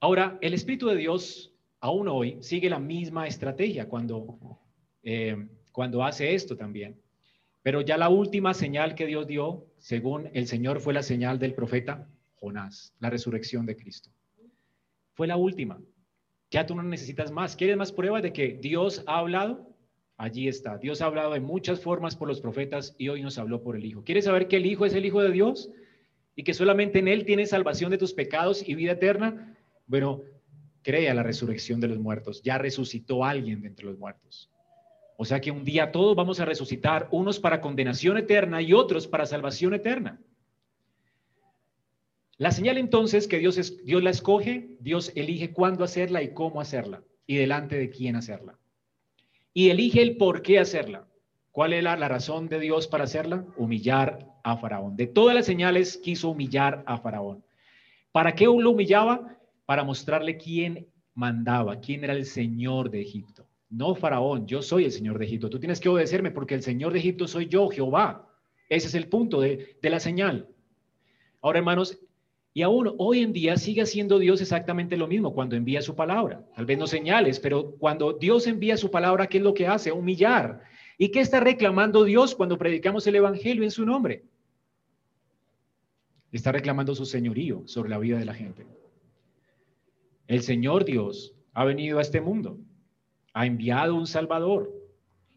Ahora, el Espíritu de Dios aún hoy sigue la misma estrategia cuando, eh, cuando hace esto también. Pero ya la última señal que Dios dio, según el Señor, fue la señal del profeta Jonás, la resurrección de Cristo. Fue la última. Ya tú no necesitas más. ¿Quieres más pruebas de que Dios ha hablado? Allí está. Dios ha hablado de muchas formas por los profetas y hoy nos habló por el Hijo. ¿Quieres saber que el Hijo es el Hijo de Dios? Y que solamente en Él tienes salvación de tus pecados y vida eterna. Bueno, crea la resurrección de los muertos. Ya resucitó alguien de entre los muertos. O sea que un día todos vamos a resucitar, unos para condenación eterna y otros para salvación eterna. La señal entonces que Dios, es, Dios la escoge, Dios elige cuándo hacerla y cómo hacerla y delante de quién hacerla. Y elige el por qué hacerla. ¿Cuál era la razón de Dios para hacerla? Humillar a Faraón. De todas las señales quiso humillar a Faraón. ¿Para qué lo humillaba? Para mostrarle quién mandaba, quién era el Señor de Egipto. No Faraón, yo soy el Señor de Egipto. Tú tienes que obedecerme porque el Señor de Egipto soy yo, Jehová. Ese es el punto de, de la señal. Ahora, hermanos, y aún hoy en día sigue haciendo Dios exactamente lo mismo cuando envía su palabra. Tal vez no señales, pero cuando Dios envía su palabra, ¿qué es lo que hace? Humillar. ¿Y qué está reclamando Dios cuando predicamos el Evangelio en su nombre? Está reclamando su señorío sobre la vida de la gente. El Señor Dios ha venido a este mundo, ha enviado un Salvador,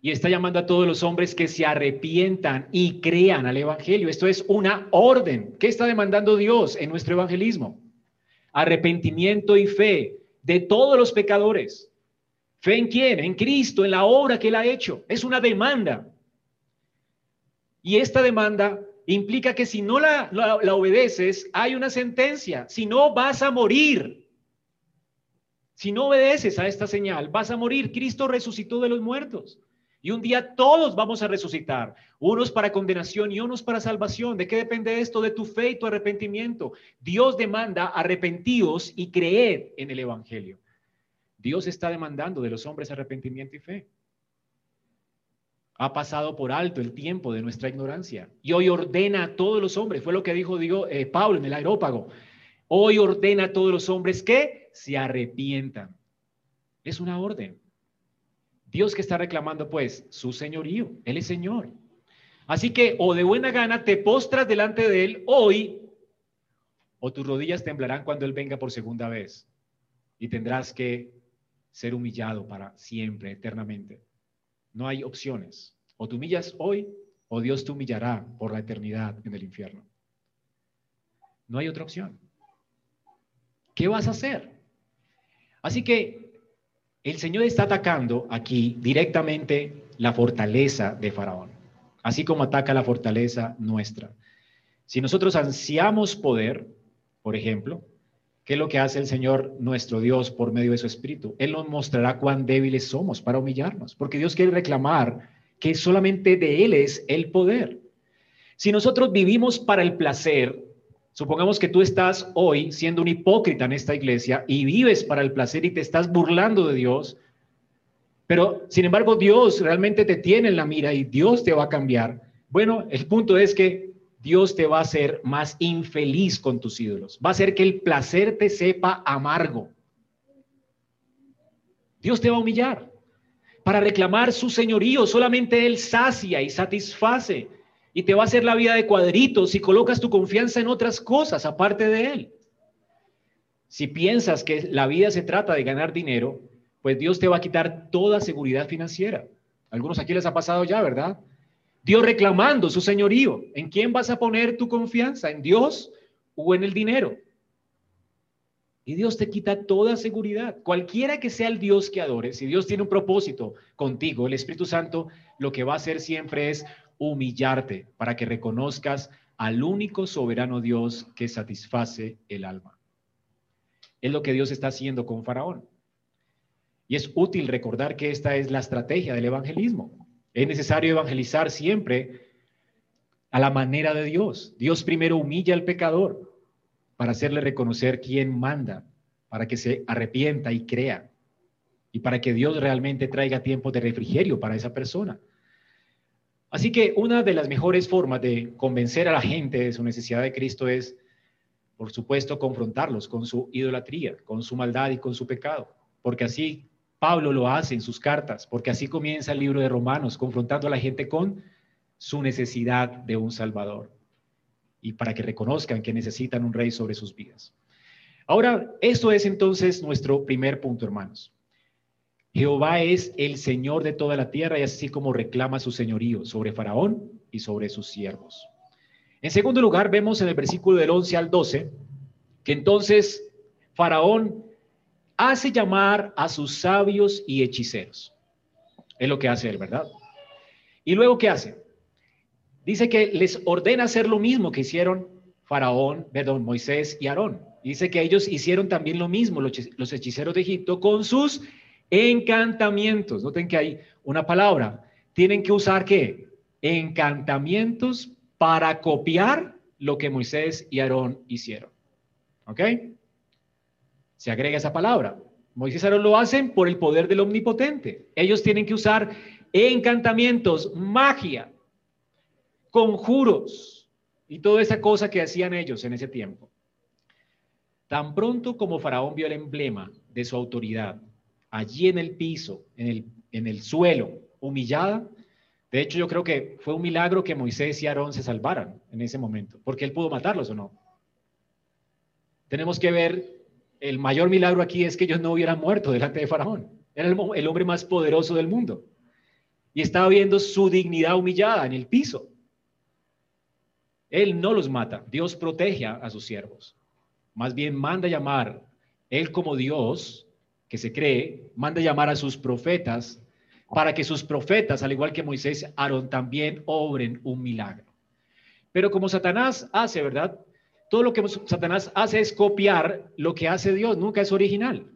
y está llamando a todos los hombres que se arrepientan y crean al Evangelio. Esto es una orden. ¿Qué está demandando Dios en nuestro evangelismo? Arrepentimiento y fe de todos los pecadores. ¿Fe en quién? En Cristo, en la obra que Él ha hecho. Es una demanda. Y esta demanda implica que si no la, la, obedeces, hay una sentencia. Si no, vas a morir. Si no obedeces a esta señal, vas a morir. Cristo resucitó de los muertos. Y un día todos vamos a resucitar, unos para condenación y unos para salvación. ¿De qué depende esto? De tu fe y tu arrepentimiento. Dios demanda arrepentíos y creed en el Evangelio. Dios está demandando de los hombres arrepentimiento y fe. Ha pasado por alto el tiempo de nuestra ignorancia y hoy ordena a todos los hombres, fue lo que dijo, eh, Pablo en el aerópago, hoy ordena a todos los hombres que se arrepientan. Es una orden. Dios que está reclamando pues su señorío, Él es Señor. Así que o de buena gana te postras delante de Él hoy, o tus rodillas temblarán cuando Él venga por segunda vez y tendrás que ser humillado para siempre, eternamente. No hay opciones. O te humillas hoy o Dios te humillará por la eternidad en el infierno. No hay otra opción. ¿Qué vas a hacer? Así que el Señor está atacando aquí directamente la fortaleza de Faraón, así como ataca la fortaleza nuestra. Si nosotros ansiamos poder, por ejemplo, ¿qué es lo que hace el Señor nuestro Dios por medio de su Espíritu? Él nos mostrará cuán débiles somos para humillarnos, porque Dios quiere reclamar que solamente de Él es el poder. Si nosotros vivimos para el placer, Supongamos que tú estás hoy siendo un hipócrita en esta iglesia y vives para el placer y te estás burlando de Dios, pero sin embargo Dios realmente te tiene en la mira y Dios te va a cambiar. Bueno, el punto es que Dios te va a hacer más infeliz con tus ídolos. Va a hacer que el placer te sepa amargo. Dios te va a humillar para reclamar su señorío. Solamente Él sacia y satisface y te va a hacer la vida de cuadritos si colocas tu confianza en otras cosas aparte de Él. Si piensas que la vida se trata de ganar dinero, pues Dios te va a quitar toda seguridad financiera. Algunos aquí les ha pasado ya, ¿verdad? Dios reclamando su señorío. ¿En quién vas a poner tu confianza? ¿En Dios o en el dinero? Y Dios te quita toda seguridad. Cualquiera que sea el Dios que adores, si Dios tiene un propósito contigo, el Espíritu Santo lo que va a hacer siempre es humillarte para que reconozcas al único soberano Dios que satisface el alma. Es lo que Dios está haciendo con Faraón. Y es útil recordar que esta es la estrategia del evangelismo. Es necesario evangelizar siempre a la manera de Dios. Dios primero humilla al pecador para hacerle reconocer quién manda, para que se arrepienta y crea, y para que Dios realmente traiga tiempo de refrigerio para esa persona. Así que una de las mejores formas de convencer a la gente de su necesidad de Cristo es, por supuesto, confrontarlos con su idolatría, con su maldad y con su pecado, porque así Pablo lo hace en sus cartas, porque así comienza el libro de Romanos, confrontando a la gente con su necesidad de un Salvador y para que reconozcan que necesitan un rey sobre sus vidas. Ahora, esto es entonces nuestro primer punto, hermanos. Jehová es el Señor de toda la tierra y así como reclama su señorío sobre Faraón y sobre sus siervos. En segundo lugar, vemos en el versículo del 11 al 12 que entonces Faraón hace llamar a sus sabios y hechiceros. Es lo que hace él, ¿verdad? Y luego, ¿qué hace? Dice que les ordena hacer lo mismo que hicieron Faraón, perdón, Moisés y Aarón. Dice que ellos hicieron también lo mismo, los hechiceros de Egipto, con sus encantamientos. Noten que hay una palabra. Tienen que usar qué? Encantamientos para copiar lo que Moisés y Aarón hicieron. ¿Ok? Se agrega esa palabra. Moisés y Aarón lo hacen por el poder del omnipotente. Ellos tienen que usar encantamientos, magia, conjuros y toda esa cosa que hacían ellos en ese tiempo. Tan pronto como Faraón vio el emblema de su autoridad allí en el piso, en el, en el suelo, humillada, de hecho yo creo que fue un milagro que Moisés y Aarón se salvaran en ese momento, porque él pudo matarlos o no. Tenemos que ver, el mayor milagro aquí es que ellos no hubieran muerto delante de Faraón. Era el, el hombre más poderoso del mundo. Y estaba viendo su dignidad humillada en el piso. Él no los mata, Dios protege a, sus siervos. Más bien manda llamar, Él como Dios, que se cree, manda llamar a sus profetas para que sus profetas, al igual que Moisés, Aarón, también obren un milagro. Pero como Satanás hace, ¿verdad? Todo lo que Satanás hace es copiar lo que hace Dios, nunca es original.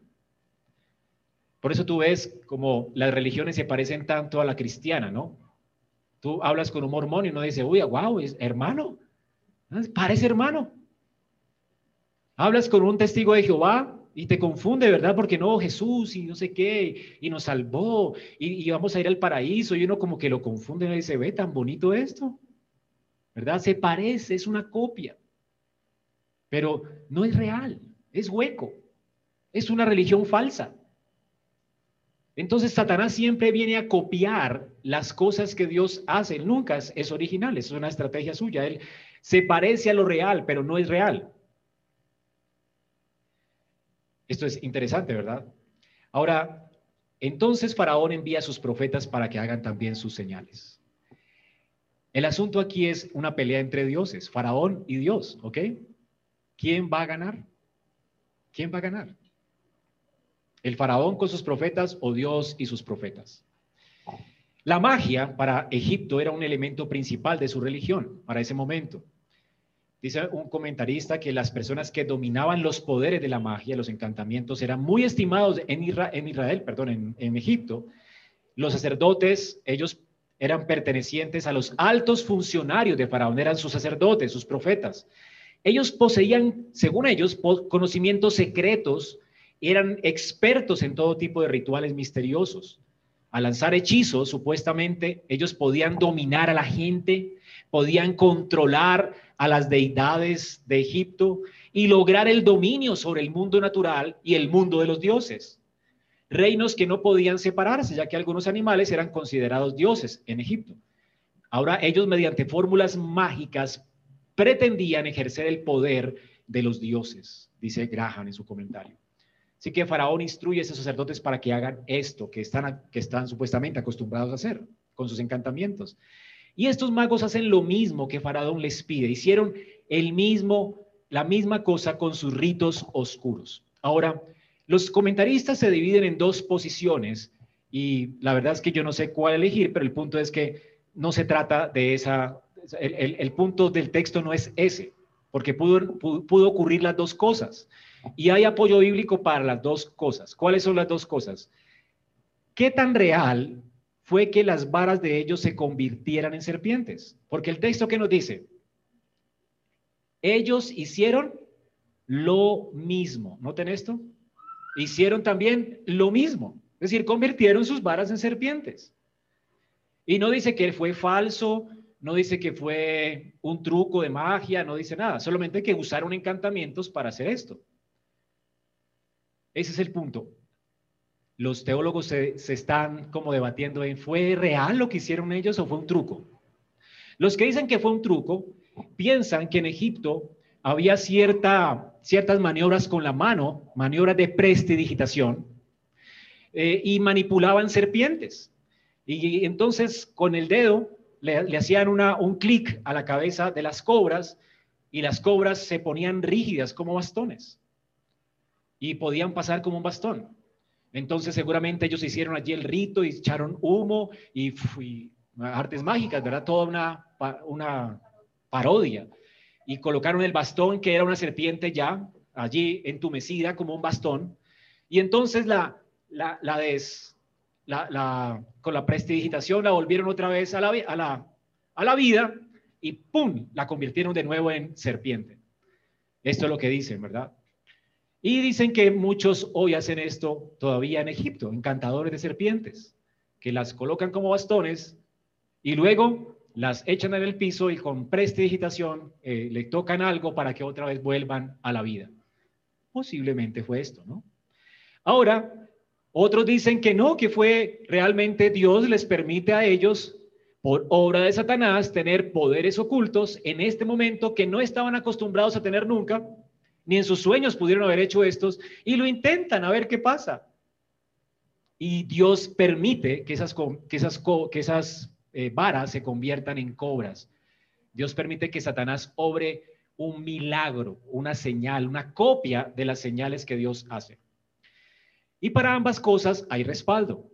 Por eso tú ves como las religiones se parecen tanto a la cristiana, ¿no? Tú hablas con un mormón y uno dice, uy, wow, es hermano, Parece hermano. Hablas con un testigo de Jehová y te confunde, ¿verdad? Porque no, Jesús y no sé qué, y nos salvó, y, vamos a ir al paraíso, y uno como que lo confunde y dice, ve tan bonito esto, ¿verdad? Se parece, es una copia, pero no es real, es hueco, es una religión falsa. Entonces Satanás siempre viene a copiar las cosas que Dios hace, nunca es original, es una estrategia suya. Él, se parece a lo real, pero no es real. Esto es interesante, ¿verdad? Ahora, entonces Faraón envía a sus profetas para que hagan también sus señales. El asunto aquí es una pelea entre dioses, Faraón y Dios, ¿ok? ¿Quién va a ganar? ¿Quién va a ganar? ¿El Faraón con sus profetas o Dios y sus profetas? La magia para Egipto era un elemento principal de su religión para ese momento. Dice un comentarista que las personas que dominaban los poderes de la magia, los encantamientos, eran muy estimados en, Israel, perdón, en, Egipto. Los sacerdotes, ellos eran pertenecientes a los altos funcionarios de Faraón, eran sus sacerdotes, sus profetas. Ellos poseían, según ellos, conocimientos secretos, eran expertos en todo tipo de rituales misteriosos a lanzar hechizos, supuestamente ellos podían dominar a la gente, podían controlar a las deidades de Egipto y lograr el dominio sobre el mundo natural y el mundo de los dioses. Reinos que no podían separarse, ya que algunos animales eran considerados dioses en Egipto. Ahora ellos mediante fórmulas mágicas pretendían ejercer el poder de los dioses, dice Graham en su comentario. Así que Faraón instruye a esos sacerdotes para que hagan esto que están, que están supuestamente acostumbrados a hacer con sus encantamientos. Y estos magos hacen lo mismo que Faraón les pide. Hicieron el mismo, la misma cosa con sus ritos oscuros. Ahora, los comentaristas se dividen en dos posiciones y la verdad es que yo no sé cuál elegir, pero el punto es que no se trata de esa, el, punto del texto no es ese, porque pudo, pudo ocurrir las dos cosas. Y hay apoyo bíblico para las dos cosas. ¿Cuáles son las dos cosas? ¿Qué tan real fue que las varas de ellos se convirtieran en serpientes? Porque el texto que nos dice, ellos hicieron lo mismo. ¿Noten esto? Hicieron también lo mismo. Es decir, convirtieron sus varas en serpientes. Y no dice que fue falso, no dice que fue un truco de magia, no dice nada, solamente que usaron encantamientos para hacer esto. Ese es el punto. Los teólogos se, están como debatiendo en, ¿fue real lo que hicieron ellos o fue un truco? Los que dicen que fue un truco piensan que en Egipto había cierta, ciertas maniobras con la mano, maniobras de prestidigitación, eh, y manipulaban serpientes. Y, entonces con el dedo le, hacían una, un clic a la cabeza de las cobras y las cobras se ponían rígidas como bastones y podían pasar como un bastón. Entonces seguramente ellos hicieron allí el rito y echaron humo y, artes mágicas, ¿verdad? Toda una, parodia. Y colocaron el bastón que era una serpiente ya allí entumecida como un bastón. Y entonces la, la, con la prestidigitación la volvieron otra vez a la, a la, a la vida y ¡pum! la convirtieron de nuevo en serpiente. Esto es lo que dicen, ¿verdad? Y dicen que muchos hoy hacen esto todavía en Egipto, encantadores de serpientes, que las colocan como bastones y luego las echan en el piso y con prestidigitación eh, le tocan algo para que otra vez vuelvan a la vida. Posiblemente fue esto, ¿no? Ahora, otros dicen que no, que fue realmente Dios les permite a ellos, por obra de Satanás, tener poderes ocultos en este momento que no estaban acostumbrados a tener nunca ni en sus sueños pudieron haber hecho estos, y lo intentan a ver qué pasa. Y Dios permite que esas, que esas, que esas eh, varas se conviertan en cobras. Dios permite que Satanás obre un milagro, una señal, una copia de las señales que Dios hace. Y para ambas cosas hay respaldo.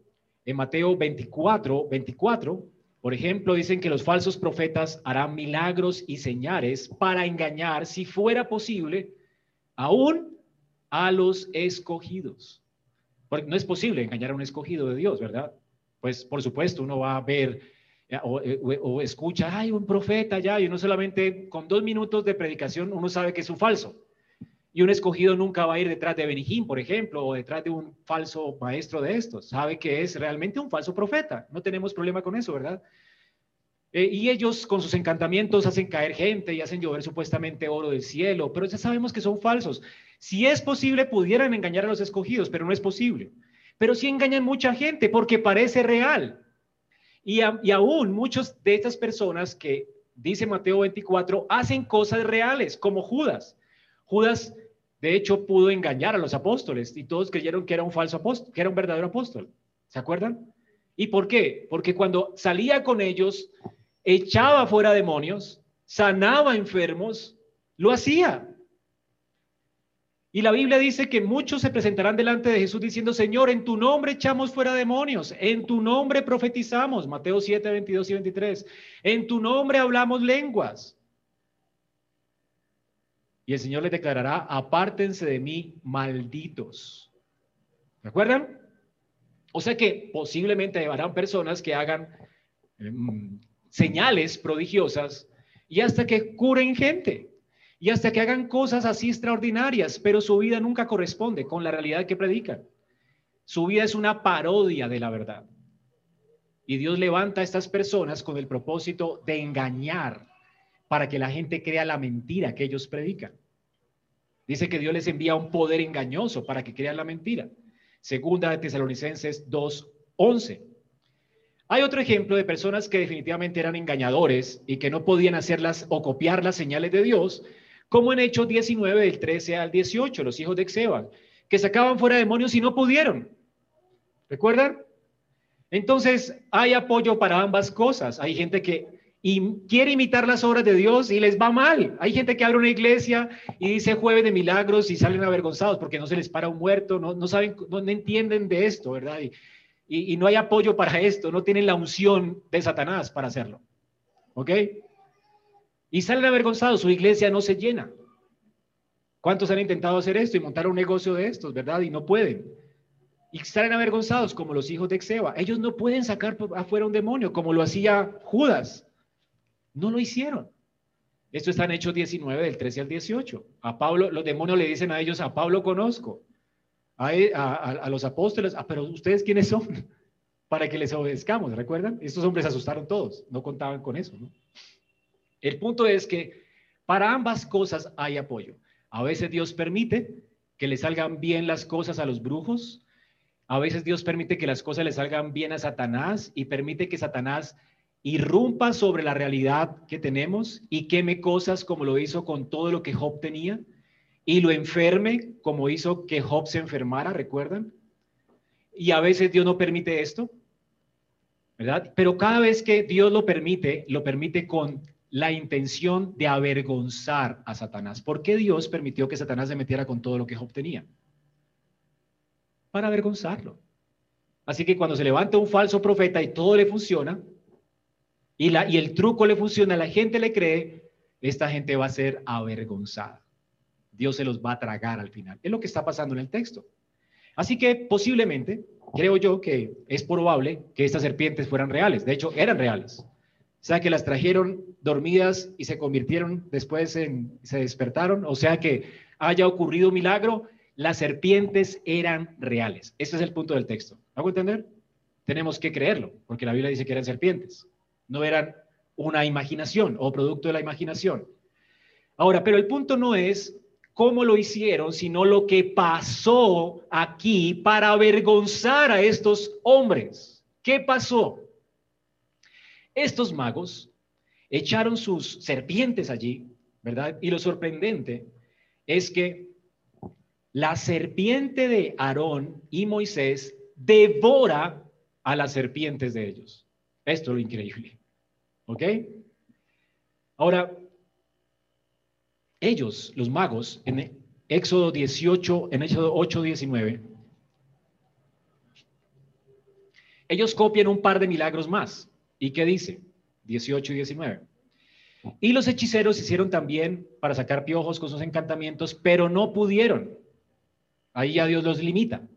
En Mateo 24, 24, por ejemplo, dicen que los falsos profetas harán milagros y señales para engañar, si fuera posible, aún a los escogidos. Porque no es posible engañar a un escogido de Dios, ¿verdad? Pues por supuesto uno va a ver eh, eh, o, escucha, hay un profeta ya, y uno solamente con dos minutos de predicación uno sabe que es un falso. Y un escogido nunca va a ir detrás de Benijín, por ejemplo, o detrás de un falso maestro de estos. Sabe que es realmente un falso profeta. No tenemos problema con eso, ¿verdad? Eh, y ellos con sus encantamientos hacen caer gente y hacen llover supuestamente oro del cielo, pero ya sabemos que son falsos. Si es posible, pudieran engañar a los escogidos, pero no es posible. Pero sí engañan mucha gente porque parece real. Y, y aún muchos de estas personas que, dice Mateo 24, hacen cosas reales, como Judas. Judas, de hecho, pudo engañar a los apóstoles y todos creyeron que era un falso apóstol, que era un verdadero apóstol. ¿Se acuerdan? ¿Y por qué? Porque cuando salía con ellos, echaba fuera demonios, sanaba enfermos, lo hacía. Y la Biblia dice que muchos se presentarán delante de Jesús diciendo, Señor, en tu nombre echamos fuera demonios, en tu nombre profetizamos, Mateo 7, 22 y 23, en tu nombre hablamos lenguas. Y el Señor les declarará, apártense de mí, malditos. ¿Me acuerdan? O sea que posiblemente habrán personas que hagan em, señales prodigiosas y hasta que curen gente y hasta que hagan cosas así extraordinarias, pero su vida nunca corresponde con la realidad que predican. Su vida es una parodia de la verdad. Y Dios levanta a estas personas con el propósito de engañar para que la gente crea la mentira que ellos predican. Dice que Dios les envía un poder engañoso para que crean la mentira. Segunda de Tesalonicenses 2:11. Hay otro ejemplo de personas que definitivamente eran engañadores y que no podían hacerlas o copiar las señales de Dios, como en Hechos 19 del 13 al 18, los hijos de Exeban, que sacaban fuera demonios y no pudieron. ¿Recuerdan? Entonces, hay apoyo para ambas cosas. Hay gente que quiere imitar las obras de Dios y les va mal. Hay gente que abre una iglesia y dice jueves de milagros y salen avergonzados porque no se les para un muerto, no, no saben, no, entienden de esto, ¿verdad? Y, no hay apoyo para esto, no tienen la unción de Satanás para hacerlo. ¿Ok? Y salen avergonzados, su iglesia no se llena. ¿Cuántos han intentado hacer esto y montar un negocio de estos, verdad? Y no pueden. Y salen avergonzados como los hijos de Exeba. Ellos no pueden sacar afuera un demonio como lo hacía Judas. No lo hicieron. Esto está en Hechos 19, del 13 al 18. A Pablo, los demonios le dicen a ellos, a Pablo conozco. A, los apóstoles, ah, pero ustedes quiénes son para que les obedezcamos, ¿recuerdan? Estos hombres asustaron todos, no contaban con eso. El punto es que para ambas cosas hay apoyo. A veces Dios permite que le salgan bien las cosas a los brujos, a veces Dios permite que las cosas le salgan bien a Satanás y permite que Satanás irrumpa sobre la realidad que tenemos y queme cosas como lo hizo con todo lo que Job tenía y lo enferme como hizo que Job se enfermara, ¿recuerdan? Y a veces Dios no permite esto, ¿verdad? Pero cada vez que Dios lo permite, lo permite con la intención de avergonzar a Satanás. ¿Por qué Dios permitió que Satanás se metiera con todo lo que Job tenía? Para avergonzarlo. Así que cuando se levanta un falso profeta y todo le funciona, y, la, y el truco le funciona, la gente le cree, esta gente va a ser avergonzada. Dios se los va a tragar al final. Es lo que está pasando en el texto. Así que posiblemente, creo yo que es probable que estas serpientes fueran reales. De hecho, eran reales. O sea, que las trajeron dormidas y se convirtieron después en, se despertaron. O sea, que haya ocurrido un milagro. Las serpientes eran reales. Ese es el punto del texto. ¿Hago entender? Tenemos que creerlo, porque la Biblia dice que eran serpientes no eran una imaginación o producto de la imaginación. Ahora, pero el punto no es cómo lo hicieron, sino lo que pasó aquí para avergonzar a estos hombres. ¿Qué pasó? Estos magos echaron sus serpientes allí, ¿verdad? Y lo sorprendente es que la serpiente de Aarón y Moisés devora a las serpientes de ellos. Esto es lo increíble. ¿Ok? Ahora, ellos, los magos, en Éxodo 18, en Éxodo 8, 19, ellos copian un par de milagros más. ¿Y qué dice? 18 y 19. Y los hechiceros hicieron también para sacar piojos con sus encantamientos, pero no pudieron. Ahí ya Dios los limita.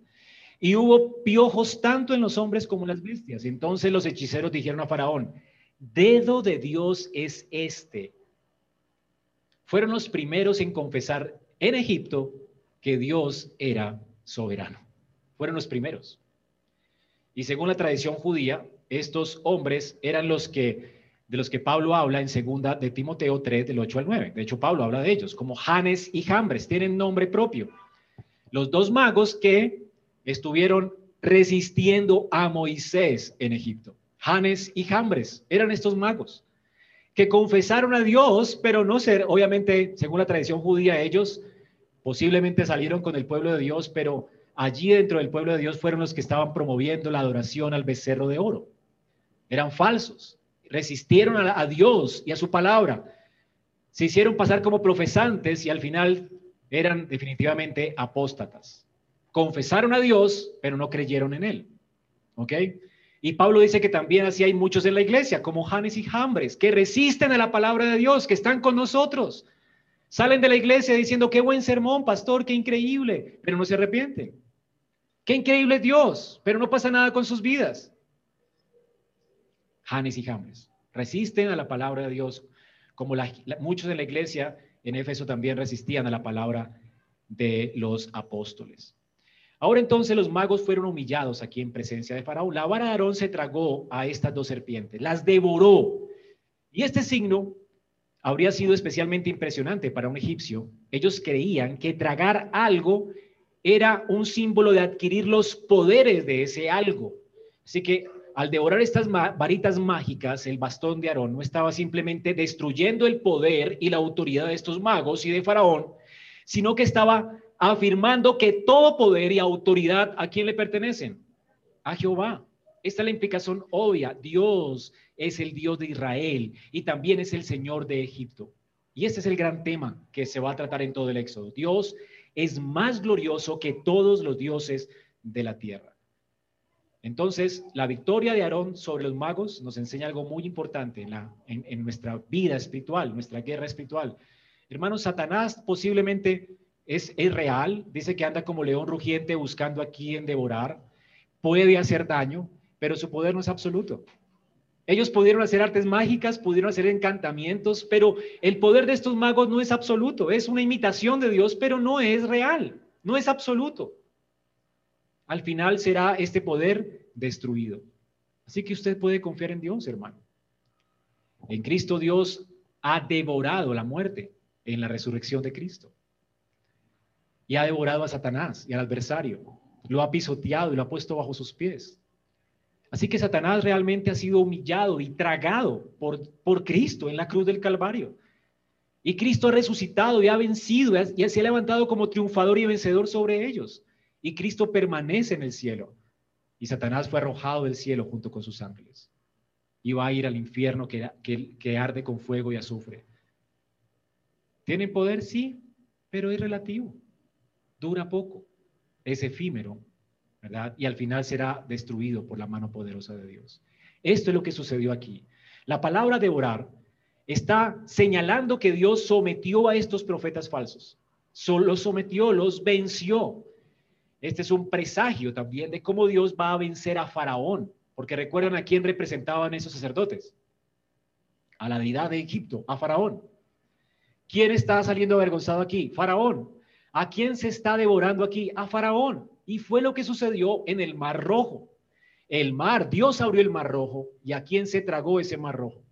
Y hubo piojos tanto en los hombres como en las bestias. Entonces los hechiceros dijeron a Faraón, dedo de Dios es este. Fueron los primeros en confesar en Egipto que Dios era soberano. Fueron los primeros. Y según la tradición judía, estos hombres eran los que de los que Pablo habla en segunda de Timoteo 3 del 8 al 9. De hecho, Pablo habla de ellos como Janes y Jambres, tienen nombre propio. Los dos magos que estuvieron resistiendo a Moisés en Egipto. Janes y Jambres eran estos magos que confesaron a Dios, pero no ser, obviamente, según la tradición judía, ellos posiblemente salieron con el pueblo de Dios, pero allí dentro del pueblo de Dios fueron los que estaban promoviendo la adoración al becerro de oro. Eran falsos, resistieron a, Dios y a su palabra, se hicieron pasar como profesantes y al final eran definitivamente apóstatas confesaron a Dios, pero no creyeron en Él. ¿Ok? Y Pablo dice que también así hay muchos en la iglesia, como Janes y Jambres, que resisten a la palabra de Dios, que están con nosotros. Salen de la iglesia diciendo, qué buen sermón, pastor, qué increíble, pero no se arrepienten. Qué increíble Dios, pero no pasa nada con sus vidas. Janes y Jambres resisten a la palabra de Dios, como muchos en la iglesia en Éfeso también resistían a la palabra de los apóstoles. Ahora entonces los magos fueron humillados aquí en presencia de Faraón. La vara de Aarón se tragó a estas dos serpientes, las devoró. Y este signo habría sido especialmente impresionante para un egipcio. Ellos creían que tragar algo era un símbolo de adquirir los poderes de ese algo. Así que al devorar estas varitas mágicas, el bastón de Aarón no estaba simplemente destruyendo el poder y la autoridad de estos magos y de Faraón, sino que estaba afirmando que todo poder y autoridad a quién le pertenecen? A Jehová. Esta es la implicación obvia. Dios es el Dios de Israel y también es el Señor de Egipto. Y este es el gran tema que se va a tratar en todo el Éxodo. Dios es más glorioso que todos los dioses de la tierra. Entonces, la victoria de Aarón sobre los magos nos enseña algo muy importante en, la, en, nuestra vida espiritual, nuestra guerra espiritual. Hermanos, Satanás posiblemente es, real, dice que anda como león rugiente buscando a quien devorar, puede hacer daño, pero su poder no es absoluto. Ellos pudieron hacer artes mágicas, pudieron hacer encantamientos, pero el poder de estos magos no es absoluto, es una imitación de Dios, pero no es real, no es absoluto. Al final será este poder destruido. Así que usted puede confiar en Dios, hermano. En Cristo Dios ha devorado la muerte en la resurrección de Cristo. Y ha devorado a Satanás y al adversario. Lo ha pisoteado y lo ha puesto bajo sus pies. Así que Satanás realmente ha sido humillado y tragado por, por Cristo en la cruz del Calvario. Y Cristo ha resucitado y ha vencido y se ha levantado como triunfador y vencedor sobre ellos. Y Cristo permanece en el cielo. Y Satanás fue arrojado del cielo junto con sus ángeles. Y va a ir al infierno que, que, que arde con fuego y azufre. ¿Tienen poder? Sí, pero es relativo. Dura poco. Es efímero y al final será destruido por la mano poderosa de Dios. Esto es lo que sucedió aquí. La palabra devorar está señalando que Dios sometió a estos profetas falsos. Los sometió, los venció. Este es un presagio también de cómo Dios va a vencer a Faraón, porque recuerdan a quién representaban esos sacerdotes. A la deidad de Egipto, a Faraón. ¿Quién está saliendo avergonzado aquí? Faraón. ¿A quién se está devorando aquí? A Faraón. Y fue lo que sucedió en el Mar Rojo. El mar, Dios abrió el Mar Rojo. ¿Y a quién se tragó ese Mar Rojo?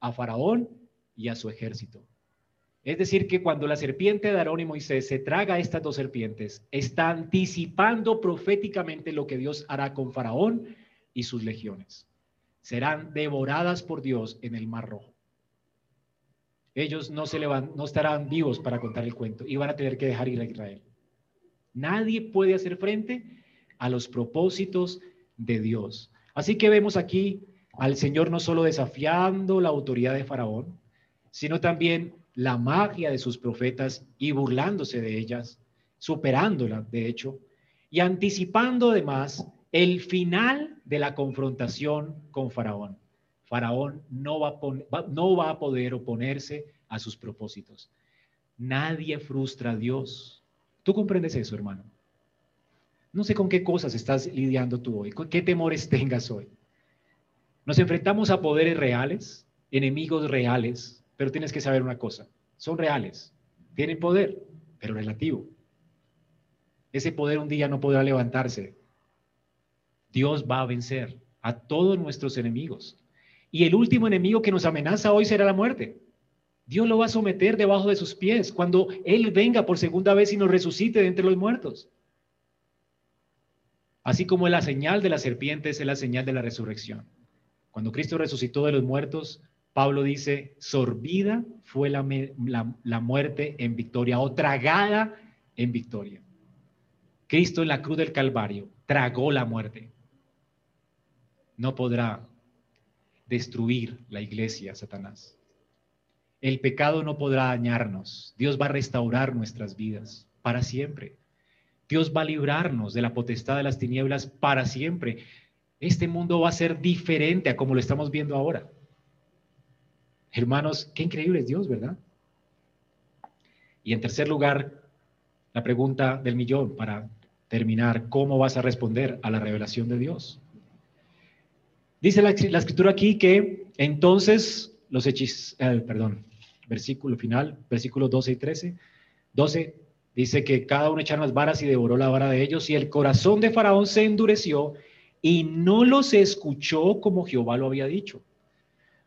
A Faraón y a su ejército. Es decir, que cuando la serpiente de Aarón y Moisés se traga a estas dos serpientes, está anticipando proféticamente lo que Dios hará con Faraón y sus legiones. Serán devoradas por Dios en el Mar Rojo. Ellos no, se no estarán vivos para contar el cuento y van a tener que dejar ir a Israel. Nadie puede hacer frente a los propósitos de Dios. Así que vemos aquí al Señor no solo desafiando la autoridad de Faraón, sino también la magia de sus profetas y burlándose de ellas, superándola, de hecho, y anticipando además el final de la confrontación con Faraón. Faraón no va, a no va a poder oponerse a sus propósitos. Nadie frustra a Dios. ¿Tú comprendes eso, hermano? No sé con qué cosas estás lidiando tú hoy, con qué temores tengas hoy. Nos enfrentamos a poderes reales, enemigos reales, pero tienes que saber una cosa, son reales, tienen poder, pero relativo. Ese poder un día no podrá levantarse. Dios va a vencer a todos nuestros enemigos. Y el último enemigo que nos amenaza hoy será la muerte. Dios lo va a someter debajo de sus pies cuando Él venga por segunda vez y nos resucite de entre los muertos. Así como la señal de la serpiente es la señal de la resurrección. Cuando Cristo resucitó de los muertos, Pablo dice, sorbida fue la, la muerte en victoria o tragada en victoria. Cristo en la cruz del Calvario tragó la muerte. No podrá destruir la iglesia, Satanás. El pecado no podrá dañarnos. Dios va a restaurar nuestras vidas para siempre. Dios va a librarnos de la potestad de las tinieblas para siempre. Este mundo va a ser diferente a como lo estamos viendo ahora. Hermanos, qué increíble es Dios, ¿verdad? Y en tercer lugar, la pregunta del millón para terminar, ¿cómo vas a responder a la revelación de Dios? Dice la, escritura aquí que entonces los hechizos, eh, perdón, versículo final, versículos 12 y 13. 12 dice que cada uno echaron las varas y devoró la vara de ellos y el corazón de Faraón se endureció y no los escuchó como Jehová lo había dicho.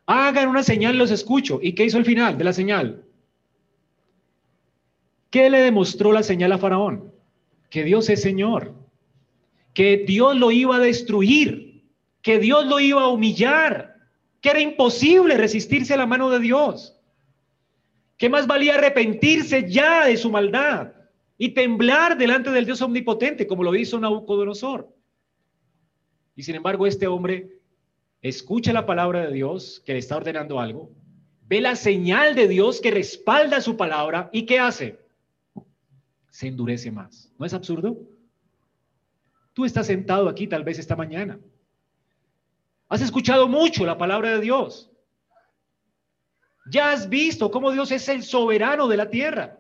Hagan una señal, los escucho. ¿Y qué hizo el final de la señal? ¿Qué le demostró la señal a Faraón? Que Dios es Señor, que Dios lo iba a destruir, que Dios lo iba a humillar, que era imposible resistirse a la mano de Dios. ¿Qué más valía arrepentirse ya de su maldad y temblar delante del Dios omnipotente, como lo hizo Nabucodonosor? Y sin embargo, este hombre escucha la palabra de Dios que le está ordenando algo, ve la señal de Dios que respalda su palabra y ¿qué hace? Se endurece más. ¿No es absurdo? Tú estás sentado aquí tal vez esta mañana. Has escuchado mucho la palabra de Dios. Ya has visto cómo Dios es el soberano de la tierra.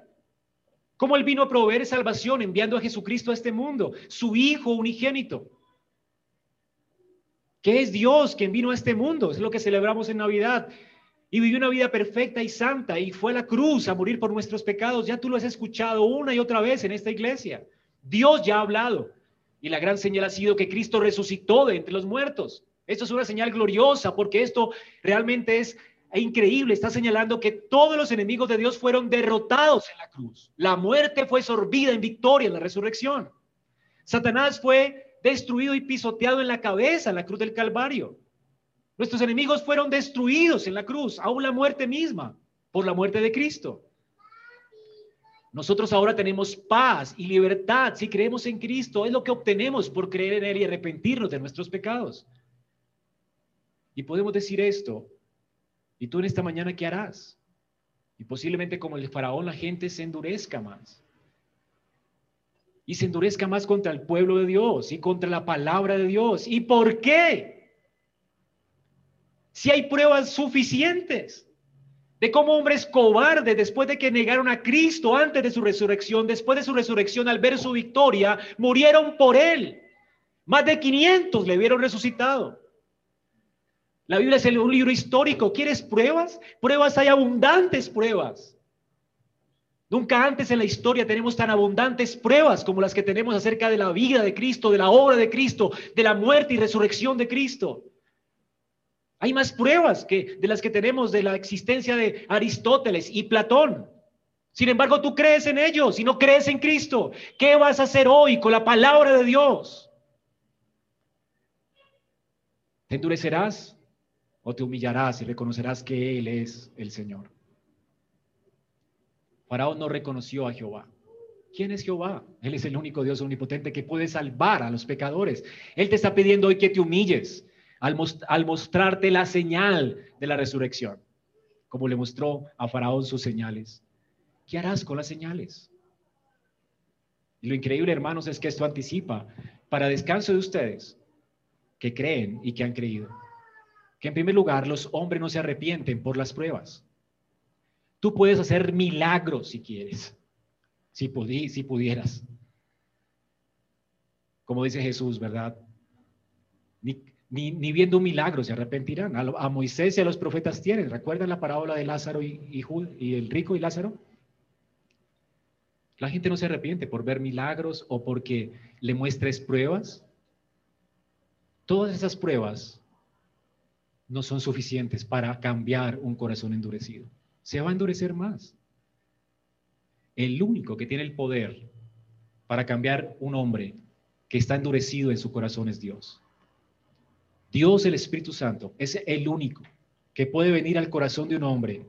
Cómo Él vino a proveer salvación enviando a Jesucristo a este mundo, su Hijo unigénito que es Dios quien vino a este mundo, es lo que celebramos en Navidad, y vivió una vida perfecta y santa y fue a la cruz a morir por nuestros pecados. Ya tú lo has escuchado una y otra vez en esta iglesia. Dios ya ha hablado y la gran señal ha sido que Cristo resucitó de entre los muertos. Esto es una señal gloriosa porque esto realmente es increíble. Está señalando que todos los enemigos de Dios fueron derrotados en la cruz. La muerte fue sorbida en victoria en la resurrección. Satanás fue destruido y pisoteado en la cabeza en la cruz del Calvario. Nuestros enemigos fueron destruidos en la cruz, aún la muerte misma, por la muerte de Cristo. Nosotros ahora tenemos paz y libertad si creemos en Cristo. Es lo que obtenemos por creer en Él y arrepentirnos de nuestros pecados. Y podemos decir esto. ¿Y tú en esta mañana qué harás? Y posiblemente como el faraón la gente se endurezca más y se endurezca más contra el pueblo de Dios y contra la palabra de Dios. ¿Y por qué? Si hay pruebas suficientes de cómo hombres cobardes, después de que negaron a Cristo antes de su resurrección, después de su resurrección, al ver su victoria, murieron por él. Más de 500 le vieron resucitado. La Biblia es un libro histórico. ¿Quieres pruebas? Pruebas, hay abundantes pruebas. Nunca antes en la historia tenemos tan abundantes pruebas como las que tenemos acerca de la vida de Cristo, de la obra de Cristo, de la muerte y resurrección de Cristo. Hay más pruebas que de las que tenemos de la existencia de Aristóteles y Platón. Sin embargo, tú crees en ellos y no crees en Cristo. ¿Qué vas a hacer hoy con la palabra de Dios? ¿Te endurecerás o te humillarás y reconocerás que Él es el Señor? Faraón no reconoció a Jehová. ¿Quién es Jehová? Él es el único Dios omnipotente que puede salvar a los pecadores. Él te está pidiendo hoy que te humilles al, mostrarte la señal de la resurrección, como le mostró a Faraón sus señales. ¿Qué harás con las señales? Y lo increíble, hermanos, es que esto anticipa para descanso de ustedes que creen y que han creído. Que en primer lugar los hombres no se arrepienten por las pruebas. Tú puedes hacer milagros si quieres, si, si pudieras. Como dice Jesús, ¿verdad? Ni, ni, viendo un milagro se arrepentirán. A, Moisés y a los profetas tienen. ¿Recuerdan la parábola de Lázaro y, y, y el rico y Lázaro? La gente no se arrepiente por ver milagros o porque le muestres pruebas. Todas esas pruebas no son suficientes para cambiar un corazón endurecido se va a endurecer más. El único que tiene el poder para cambiar un hombre que está endurecido en su corazón es Dios. Dios, el Espíritu Santo, es el único que puede venir al corazón de un hombre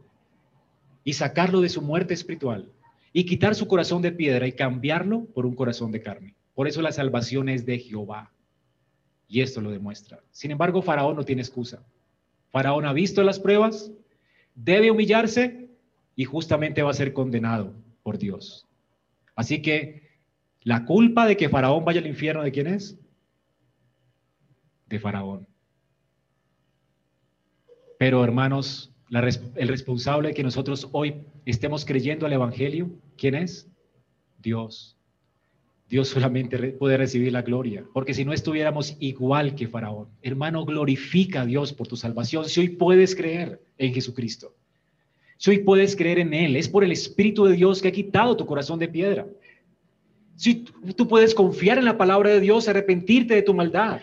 y sacarlo de su muerte espiritual y quitar su corazón de piedra y cambiarlo por un corazón de carne. Por eso la salvación es de Jehová. Y esto lo demuestra. Sin embargo, Faraón no tiene excusa. Faraón ha visto las pruebas, debe humillarse y justamente va a ser condenado por Dios. Así que la culpa de que Faraón vaya al infierno, ¿de quién es? De Faraón. Pero hermanos, el responsable de que nosotros hoy estemos creyendo al Evangelio, ¿quién es? Dios. Dios solamente puede recibir la gloria, porque si no estuviéramos igual que Faraón, hermano, glorifica a Dios por tu salvación. Si hoy puedes creer en Jesucristo, si hoy puedes creer en Él, es por el Espíritu de Dios que ha quitado tu corazón de piedra. Si tú puedes confiar en la palabra de Dios, arrepentirte de tu maldad.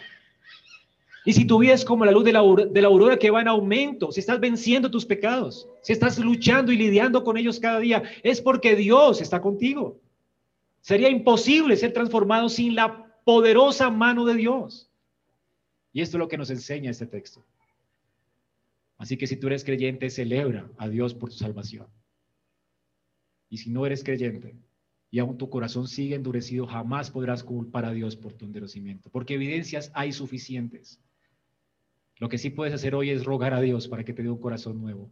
Y si tu vida es como la luz de la, de la aurora que va en aumento, si estás venciendo tus pecados, si estás luchando y lidiando con ellos cada día, es porque Dios está contigo. Sería imposible ser transformado sin la poderosa mano de Dios. Y esto es lo que nos enseña este texto. Así que si tú eres creyente, celebra a Dios por tu salvación. Y si no eres creyente y aún tu corazón sigue endurecido, jamás podrás culpar a Dios por tu endurecimiento, porque evidencias hay suficientes. Lo que sí puedes hacer hoy es rogar a Dios para que te dé un corazón nuevo,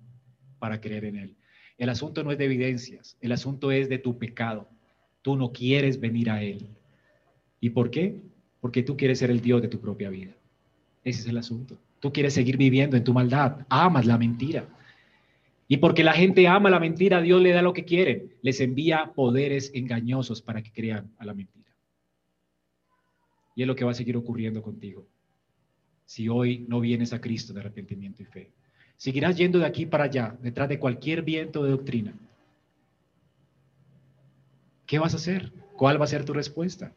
para creer en Él. El asunto no es de evidencias, el asunto es de tu pecado. Tú no quieres venir a Él. ¿Y por qué? Porque tú quieres ser el Dios de tu propia vida. Ese es el asunto. Tú quieres seguir viviendo en tu maldad, amas la mentira. Y porque la gente ama la mentira, Dios le da lo que quiere. Les envía poderes engañosos para que crean a la mentira. Y es lo que va a seguir ocurriendo contigo. Si hoy no vienes a Cristo de arrepentimiento y fe, seguirás yendo de aquí para allá, detrás de cualquier viento de doctrina. ¿Qué vas a hacer? ¿Cuál va a ser tu respuesta?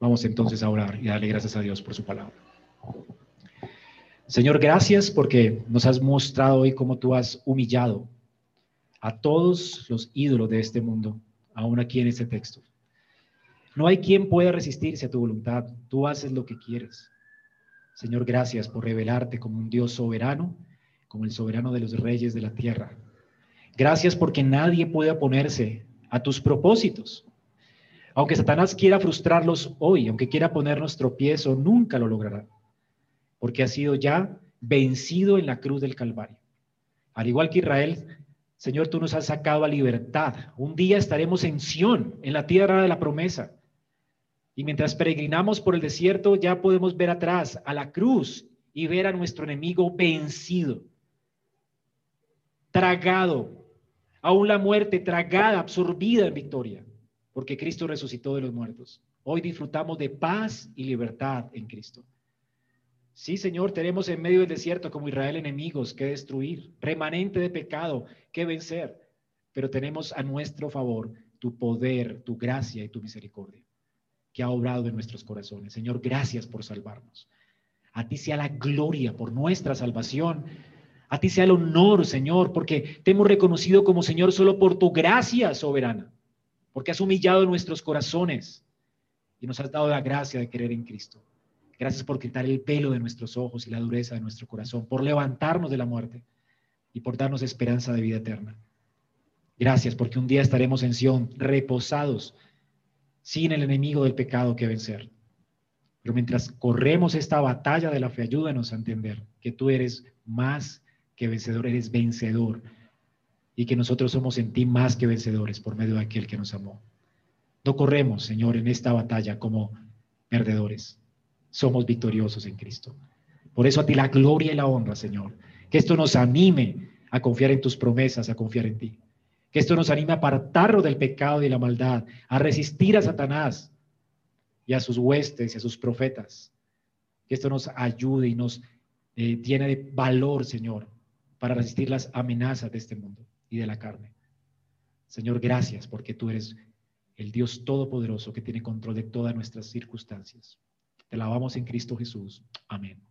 Vamos entonces a orar y darle gracias a Dios por su palabra. Señor, gracias porque nos has mostrado hoy cómo tú has humillado a todos los ídolos de este mundo, aún aquí en este texto. No hay quien pueda resistirse a tu voluntad. Tú haces lo que quieres. Señor, gracias por revelarte como un Dios soberano, como el soberano de los reyes de la tierra. Gracias porque nadie puede oponerse a tus propósitos. Aunque Satanás quiera frustrarlos hoy, aunque quiera ponernos tropiezo, nunca lo logrará porque ha sido ya vencido en la cruz del Calvario. Al igual que Israel, Señor, tú nos has sacado a libertad. Un día estaremos en Sión, en la tierra de la promesa. Y mientras peregrinamos por el desierto, ya podemos ver atrás a la cruz y ver a nuestro enemigo vencido, tragado, aún la muerte tragada, absorbida en victoria, porque Cristo resucitó de los muertos. Hoy disfrutamos de paz y libertad en Cristo. Sí, Señor, tenemos en medio del desierto como Israel enemigos que destruir, remanente de pecado que vencer, pero tenemos a nuestro favor tu poder, tu gracia y tu misericordia que ha obrado en nuestros corazones. Señor, gracias por salvarnos. A ti sea la gloria por nuestra salvación. A ti sea el honor, Señor, porque te hemos reconocido como Señor solo por tu gracia soberana, porque has humillado nuestros corazones y nos has dado la gracia de creer en Cristo. Gracias por quitar el pelo de nuestros ojos y la dureza de nuestro corazón, por levantarnos de la muerte y por darnos esperanza de vida eterna. Gracias porque un día estaremos en Sión reposados, sin el enemigo del pecado que vencer. Pero mientras corremos esta batalla de la fe, ayúdanos a entender que tú eres más que vencedor, eres vencedor y que nosotros somos en ti más que vencedores por medio de aquel que nos amó. No corremos, Señor, en esta batalla como perdedores somos victoriosos en Cristo. Por eso a ti la gloria y la honra, Señor. Que esto nos anime a confiar en tus promesas, a confiar en ti. Que esto nos anime a apartarlo del pecado y la maldad, a resistir a Satanás y a sus huestes y a sus profetas. Que esto nos ayude y nos eh, llene de valor, Señor, para resistir las amenazas de este mundo y de la carne. Señor, gracias porque tú eres el Dios Todopoderoso que tiene control de todas nuestras circunstancias. Te lavamos en Cristo Jesús. Amén.